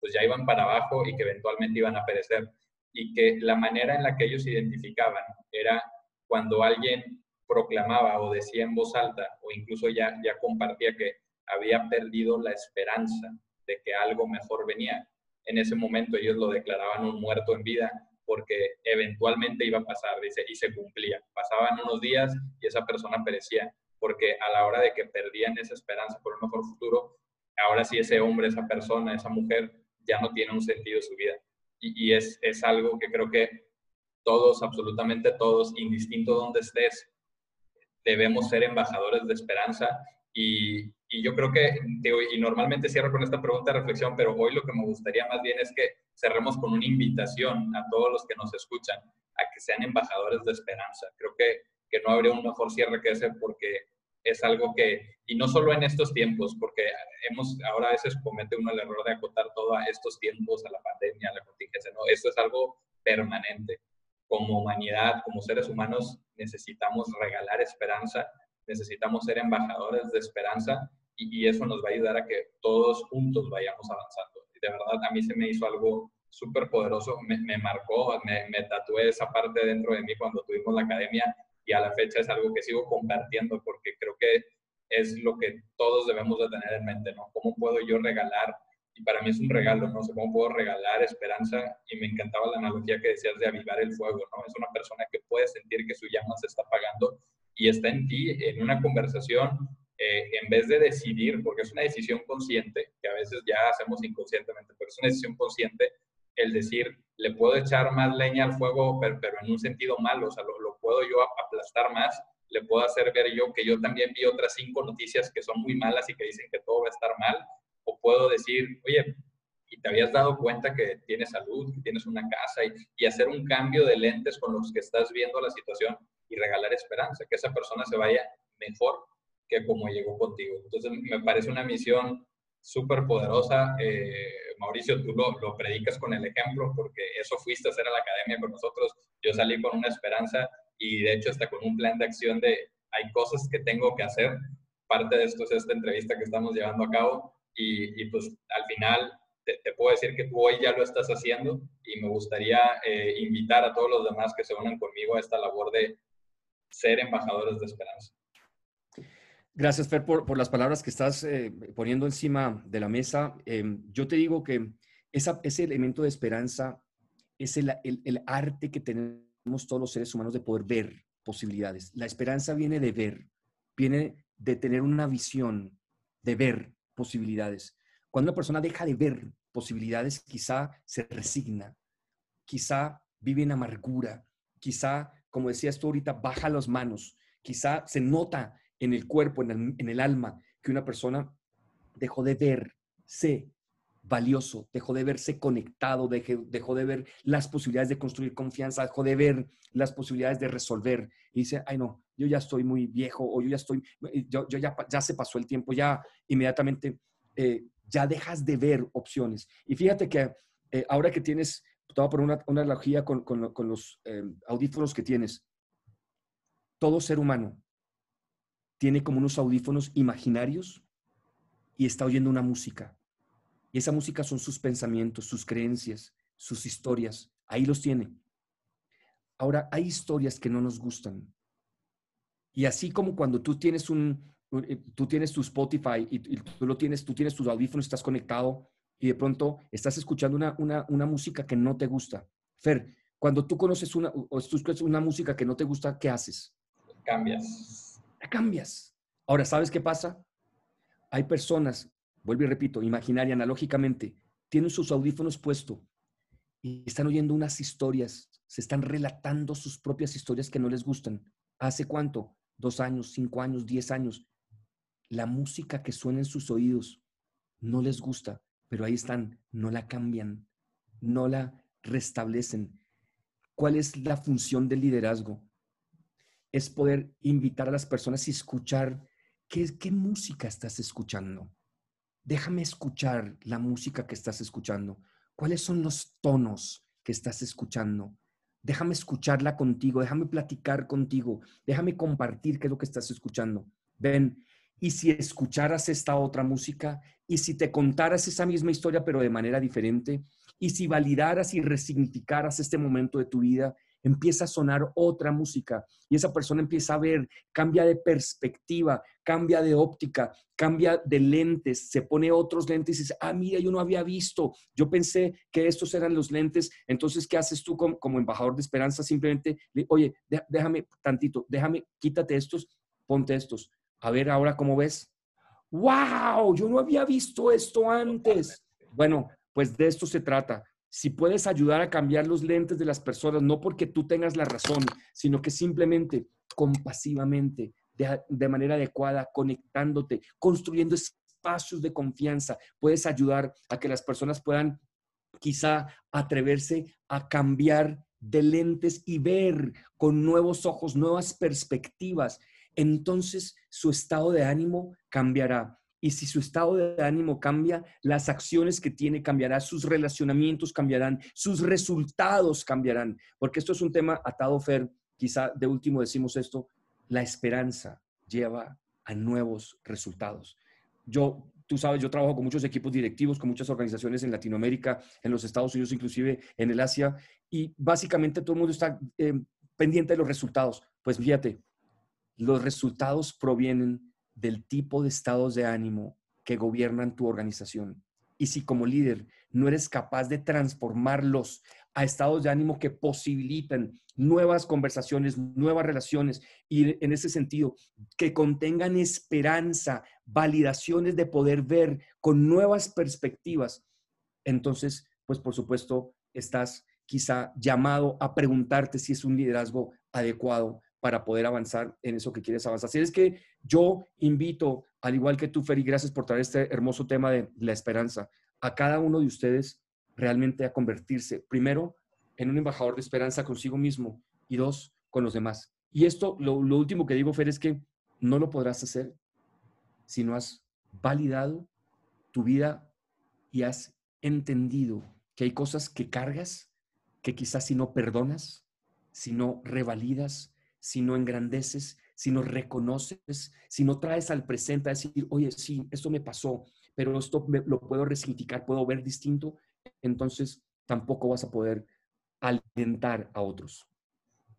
pues ya iban para abajo y que eventualmente iban a perecer. Y que la manera en la que ellos identificaban era cuando alguien proclamaba o decía en voz alta o incluso ya, ya compartía que había perdido la esperanza de que algo mejor venía. En ese momento ellos lo declaraban un muerto en vida porque eventualmente iba a pasar, dice, y se cumplía. Pasaban unos días y esa persona perecía, porque a la hora de que perdían esa esperanza por un mejor futuro, ahora sí ese hombre, esa persona, esa mujer ya no tiene un sentido su vida. Y, y es, es algo que creo que todos, absolutamente todos, indistinto donde estés, debemos ser embajadores de esperanza y, y yo creo que, y normalmente cierro con esta pregunta de reflexión, pero hoy lo que me gustaría más bien es que cerremos con una invitación a todos los que nos escuchan a que sean embajadores de esperanza. Creo que, que no habría un mejor cierre que ese porque es algo que, y no solo en estos tiempos, porque hemos, ahora a veces comete uno el error de acotar todo a estos tiempos, a la pandemia, a la contingencia, no, esto es algo permanente como humanidad, como seres humanos, necesitamos regalar esperanza, necesitamos ser embajadores de esperanza y, eso nos va a ayudar a que todos juntos vayamos avanzando. Y de verdad, a mí se me hizo algo súper poderoso, me, marcó, me, me, tatué esa parte dentro de mí cuando tuvimos la academia y a la fecha es algo que sigo compartiendo porque creo que es lo que todos debemos de tener en mente, ¿no? ¿Cómo puedo yo regalar y para mí es un regalo, no sé cómo puedo regalar esperanza y me encantaba la analogía que decías de avivar el fuego, ¿no? Es una persona que puede sentir que su llama se está apagando y está en ti en una conversación eh, en vez de decidir, porque es una decisión consciente, que a veces ya hacemos inconscientemente, pero es una decisión consciente el decir, le puedo echar más leña al fuego, pero, en un sentido malo, o sea, lo, lo puedo yo aplastar más, le puedo hacer ver yo que yo también vi otras cinco noticias que son muy malas y que dicen que todo va a estar mal, o puedo decir, oye, y te habías dado cuenta que tienes salud, que tienes una casa y, y, hacer un cambio de lentes con los que estás viendo la situación y regalar esperanza, que esa persona se vaya mejor que como llegó contigo. Entonces, me parece una misión súper poderosa. Eh, Mauricio, tú lo, lo, predicas con el ejemplo, porque eso fuiste a hacer a la academia con nosotros. Yo salí con una esperanza y de hecho hasta con un plan de acción de hay cosas que tengo que hacer. Parte de esto es esta entrevista que estamos llevando a cabo y, pues al final te, puedo decir que tú hoy ya lo estás haciendo y me gustaría eh, invitar a todos los demás que se unan conmigo a esta labor de ser embajadores de esperanza. Gracias, Fer, por, las palabras que estás eh, poniendo encima de la mesa. Em, yo te digo que ese elemento de esperanza es el, el, el arte que tenemos todos los seres humanos de poder ver posibilidades. La esperanza viene de ver, viene de tener una visión, de ver posibilidades. Cuando una persona deja de ver posibilidades, quizá se resigna, quizá vive en amargura, quizá, como decías tú ahorita, baja las manos, quizá se nota en el cuerpo, en el, alma, que una persona dejó de verse valioso, dejó de verse conectado, dejó, de ver las posibilidades de construir confianza, dejó de ver las posibilidades de resolver. Y dice, ay no, yo ya estoy muy viejo o yo ya estoy, yo, ya, ya se pasó el tiempo, ya inmediatamente eh, ya dejas de ver opciones. Y fíjate que eh, ahora que tienes, te voy a poner una, analogía con, los eh, audífonos que tienes. Todo ser humano tiene como unos audífonos imaginarios y está oyendo una música. Y esa música son sus pensamientos, sus creencias, sus historias. Ahí los tiene. Ahora, hay historias que no nos gustan. Y así como cuando tú tienes un, eh, tú tienes tu Spotify y, tú lo tienes, tú tienes tus audífonos, estás conectado y de pronto estás escuchando una, una, una música que no te gusta. Fer, cuando tú conoces una, o tú escuchas una música que no te gusta, ¿qué haces? Cambias. Cambias. Ahora, ¿sabes qué pasa? Hay personas, vuelvo y repito, imaginaria, analógicamente, tienen sus audífonos puestos y están oyendo unas historias, se están relatando sus propias historias que no les gustan. ¿Hace cuánto? Dos años, cinco años, diez años. La música que suena en sus oídos no les gusta pero ahí están, no la cambian, no la restablecen. ¿Cuál es la función del liderazgo? Es poder invitar a las personas y escuchar qué, música estás escuchando. Déjame escuchar la música que estás escuchando. ¿Cuáles son los tonos que estás escuchando? Déjame escucharla contigo, déjame platicar contigo, déjame compartir qué es lo que estás escuchando. Ven, y si escucharas esta otra música, y si te contaras esa misma historia pero de manera diferente, y si validaras y resignificaras este momento de tu vida, empieza a sonar otra música y esa persona empieza a ver, cambia de perspectiva, cambia de óptica, cambia de lentes, se pone otros lentes y dice, ah, mira, yo no había visto, yo pensé que estos eran los lentes, entonces, ¿qué haces tú como, como embajador de esperanza? Simplemente, oye, déjame tantito, déjame, quítate estos, ponte estos, a ver ahora cómo ves. ¡Wow! Yo no había visto esto antes. Bueno, pues de esto se trata. Si puedes ayudar a cambiar los lentes de las personas, no porque tú tengas la razón, sino que simplemente compasivamente, de, manera adecuada, conectándote, construyendo espacios de confianza, puedes ayudar a que las personas puedan quizá atreverse a cambiar de lentes y ver con nuevos ojos, nuevas perspectivas entonces su estado de ánimo cambiará. Y si su estado de ánimo cambia, las acciones que tiene cambiarán, sus relacionamientos cambiarán, sus resultados cambiarán. Porque esto es un tema atado, Fer, quizá de último decimos esto, la esperanza lleva a nuevos resultados. Yo, tú sabes, yo trabajo con muchos equipos directivos, con muchas organizaciones en Latinoamérica, en los Estados Unidos, inclusive en el Asia, y básicamente todo el mundo está eh, pendiente de los resultados. Pues fíjate, los resultados provienen del tipo de estados de ánimo que gobiernan tu organización. Y si como líder no eres capaz de transformarlos a estados de ánimo que posibilitan nuevas conversaciones, nuevas relaciones y en ese sentido que contengan esperanza, validaciones de poder ver con nuevas perspectivas, entonces, pues por supuesto, estás quizá llamado a preguntarte si es un liderazgo adecuado para poder avanzar en eso que quieres avanzar. Así es que yo invito, al igual que tú, Feri, gracias por traer este hermoso tema de la esperanza, a cada uno de ustedes realmente a convertirse, primero, en un embajador de esperanza consigo mismo y dos, con los demás. Y esto, lo, lo último que digo, Fer, es que no lo podrás hacer si no has validado tu vida y has entendido que hay cosas que cargas que quizás si no perdonas, si no revalidas, si no engrandeces, si no reconoces, si no traes al presente a decir, oye, sí, esto me pasó, pero esto lo puedo resignificar, puedo ver distinto, entonces tampoco vas a poder alentar a otros.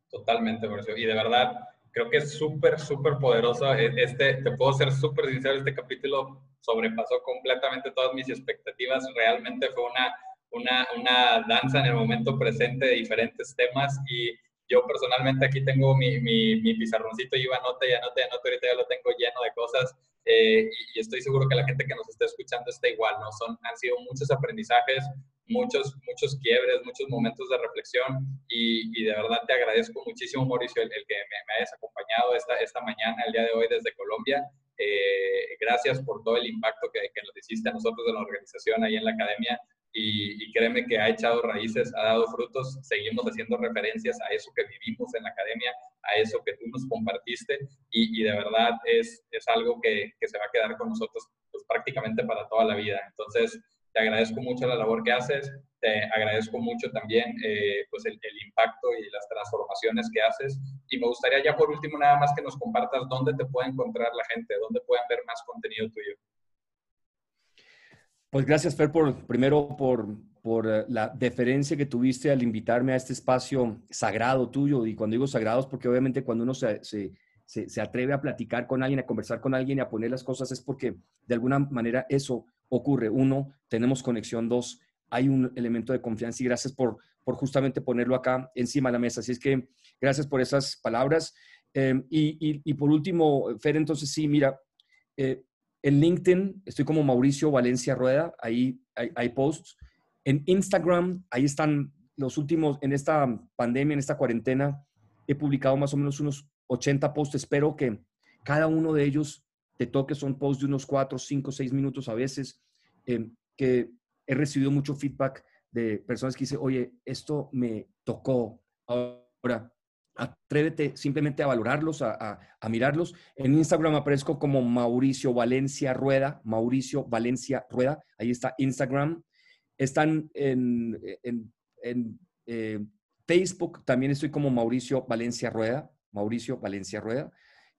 Totalmente, Mauricio. Y de verdad, creo que es súper, súper poderoso. E, este, te puedo ser súper sincero, este capítulo sobrepasó completamente todas mis expectativas. Realmente fue una, una, una danza en el momento presente de diferentes temas y yo personalmente aquí tengo mi, mi, mi pizarroncito y iba anota y anota y anota, ahorita ya lo tengo lleno de cosas eh, y, estoy seguro que la gente que nos está escuchando está igual, ¿no? Son, han sido muchos aprendizajes, muchos, muchos quiebres, muchos momentos de reflexión y, y de verdad te agradezco muchísimo, Mauricio, el, que me, hayas acompañado esta, esta mañana, el día de hoy desde Colombia. Eh, gracias por todo el impacto que, que nos hiciste a nosotros de la organización ahí en la academia y, créeme que ha echado raíces, ha dado frutos, seguimos haciendo referencias a eso que vivimos en la academia, a eso que tú nos compartiste y, de verdad es, es algo que, que, se va a quedar con nosotros pues, prácticamente para toda la vida. Entonces, te agradezco mucho la labor que haces, te agradezco mucho también eh, pues el, impacto y las transformaciones que haces. Y me gustaría ya por último nada más que nos compartas dónde te puede encontrar la gente, dónde pueden ver más contenido tuyo. Pues gracias, Fer, por, primero por, por eh, la deferencia que tuviste al invitarme a este espacio sagrado tuyo. Y cuando digo sagrado es porque obviamente cuando uno se, se, se, atreve a platicar con alguien, a conversar con alguien y a poner las cosas es porque de alguna manera eso ocurre. Uno, tenemos conexión. Dos, hay un elemento de confianza y gracias por, por justamente ponerlo acá encima de la mesa. Así es que gracias por esas palabras. Em, y, y, por último, Fer, entonces sí, mira, eh, en LinkedIn estoy como Mauricio Valencia Rueda, ahí hay, hay, posts. En Instagram, ahí están los últimos, en esta pandemia, en esta cuarentena, he publicado más o menos unos 80 posts. Espero que cada uno de ellos te toque. Son posts de unos 4, 5, 6 minutos a veces, eh, que he recibido mucho feedback de personas que dicen, oye, esto me tocó. Ahora, atrévete simplemente a valorarlos, a, mirarlos. En Instagram aparezco como Mauricio Valencia Rueda, Mauricio Valencia Rueda, ahí está Instagram. Están en, eh, Facebook, también estoy como Mauricio Valencia Rueda, Mauricio Valencia Rueda.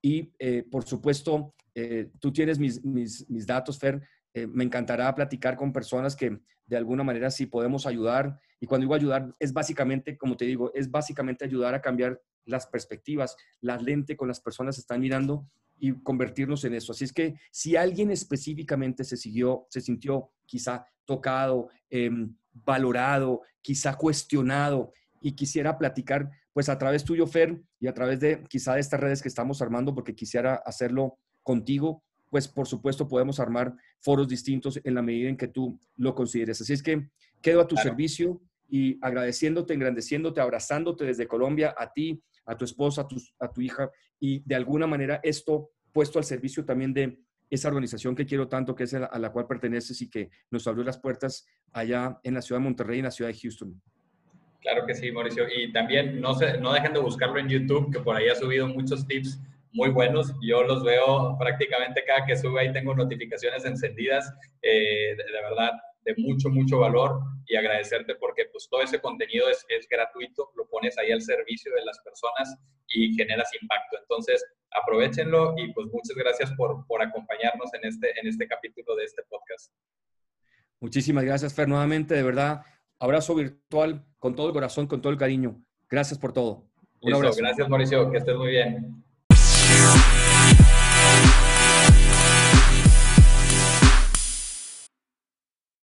Y eh, por supuesto, eh, tú tienes mis, mis, datos, Fer. Me encantará platicar con personas que de alguna manera sí podemos ayudar. Y cuando digo ayudar, es básicamente, como te digo, es básicamente ayudar a cambiar las perspectivas, la lente con las personas están mirando y convertirnos en eso. Así es que si alguien específicamente se siguió, se sintió quizá tocado, em, valorado, quizá cuestionado y quisiera platicar, pues a través tuyo, Fer, y a través de quizá de estas redes que estamos armando, porque quisiera hacerlo contigo, pues por supuesto podemos armar foros distintos en la medida en que tú lo consideres. Así es que quedo a tu servicio y agradeciéndote, engrandeciéndote, abrazándote desde Colombia, a ti, a tu esposa, a tu, a tu hija, y de alguna manera esto puesto al servicio también de esa organización que quiero tanto, que es a la cual perteneces y que nos abrió las puertas allá en la ciudad de Monterrey y en la ciudad de Houston. Claro que sí, Mauricio. Y también no, se, no dejen de buscarlo en YouTube, que por ahí ha subido muchos tips muy buenos. Yo los veo prácticamente cada que sube, ahí tengo notificaciones encendidas, eh, de, verdad, de mucho, mucho valor y agradecerte porque pues todo ese contenido es, es, gratuito, lo pones ahí al servicio de las personas y generas impacto. Entonces, aprovechenlo y pues muchas gracias por, por acompañarnos en este, en este capítulo de este podcast. Muchísimas gracias, Fer, nuevamente, de verdad abrazo virtual con todo el corazón, con todo el cariño. Gracias por todo. Un abrazo. Gracias, Mauricio. Que estés muy bien.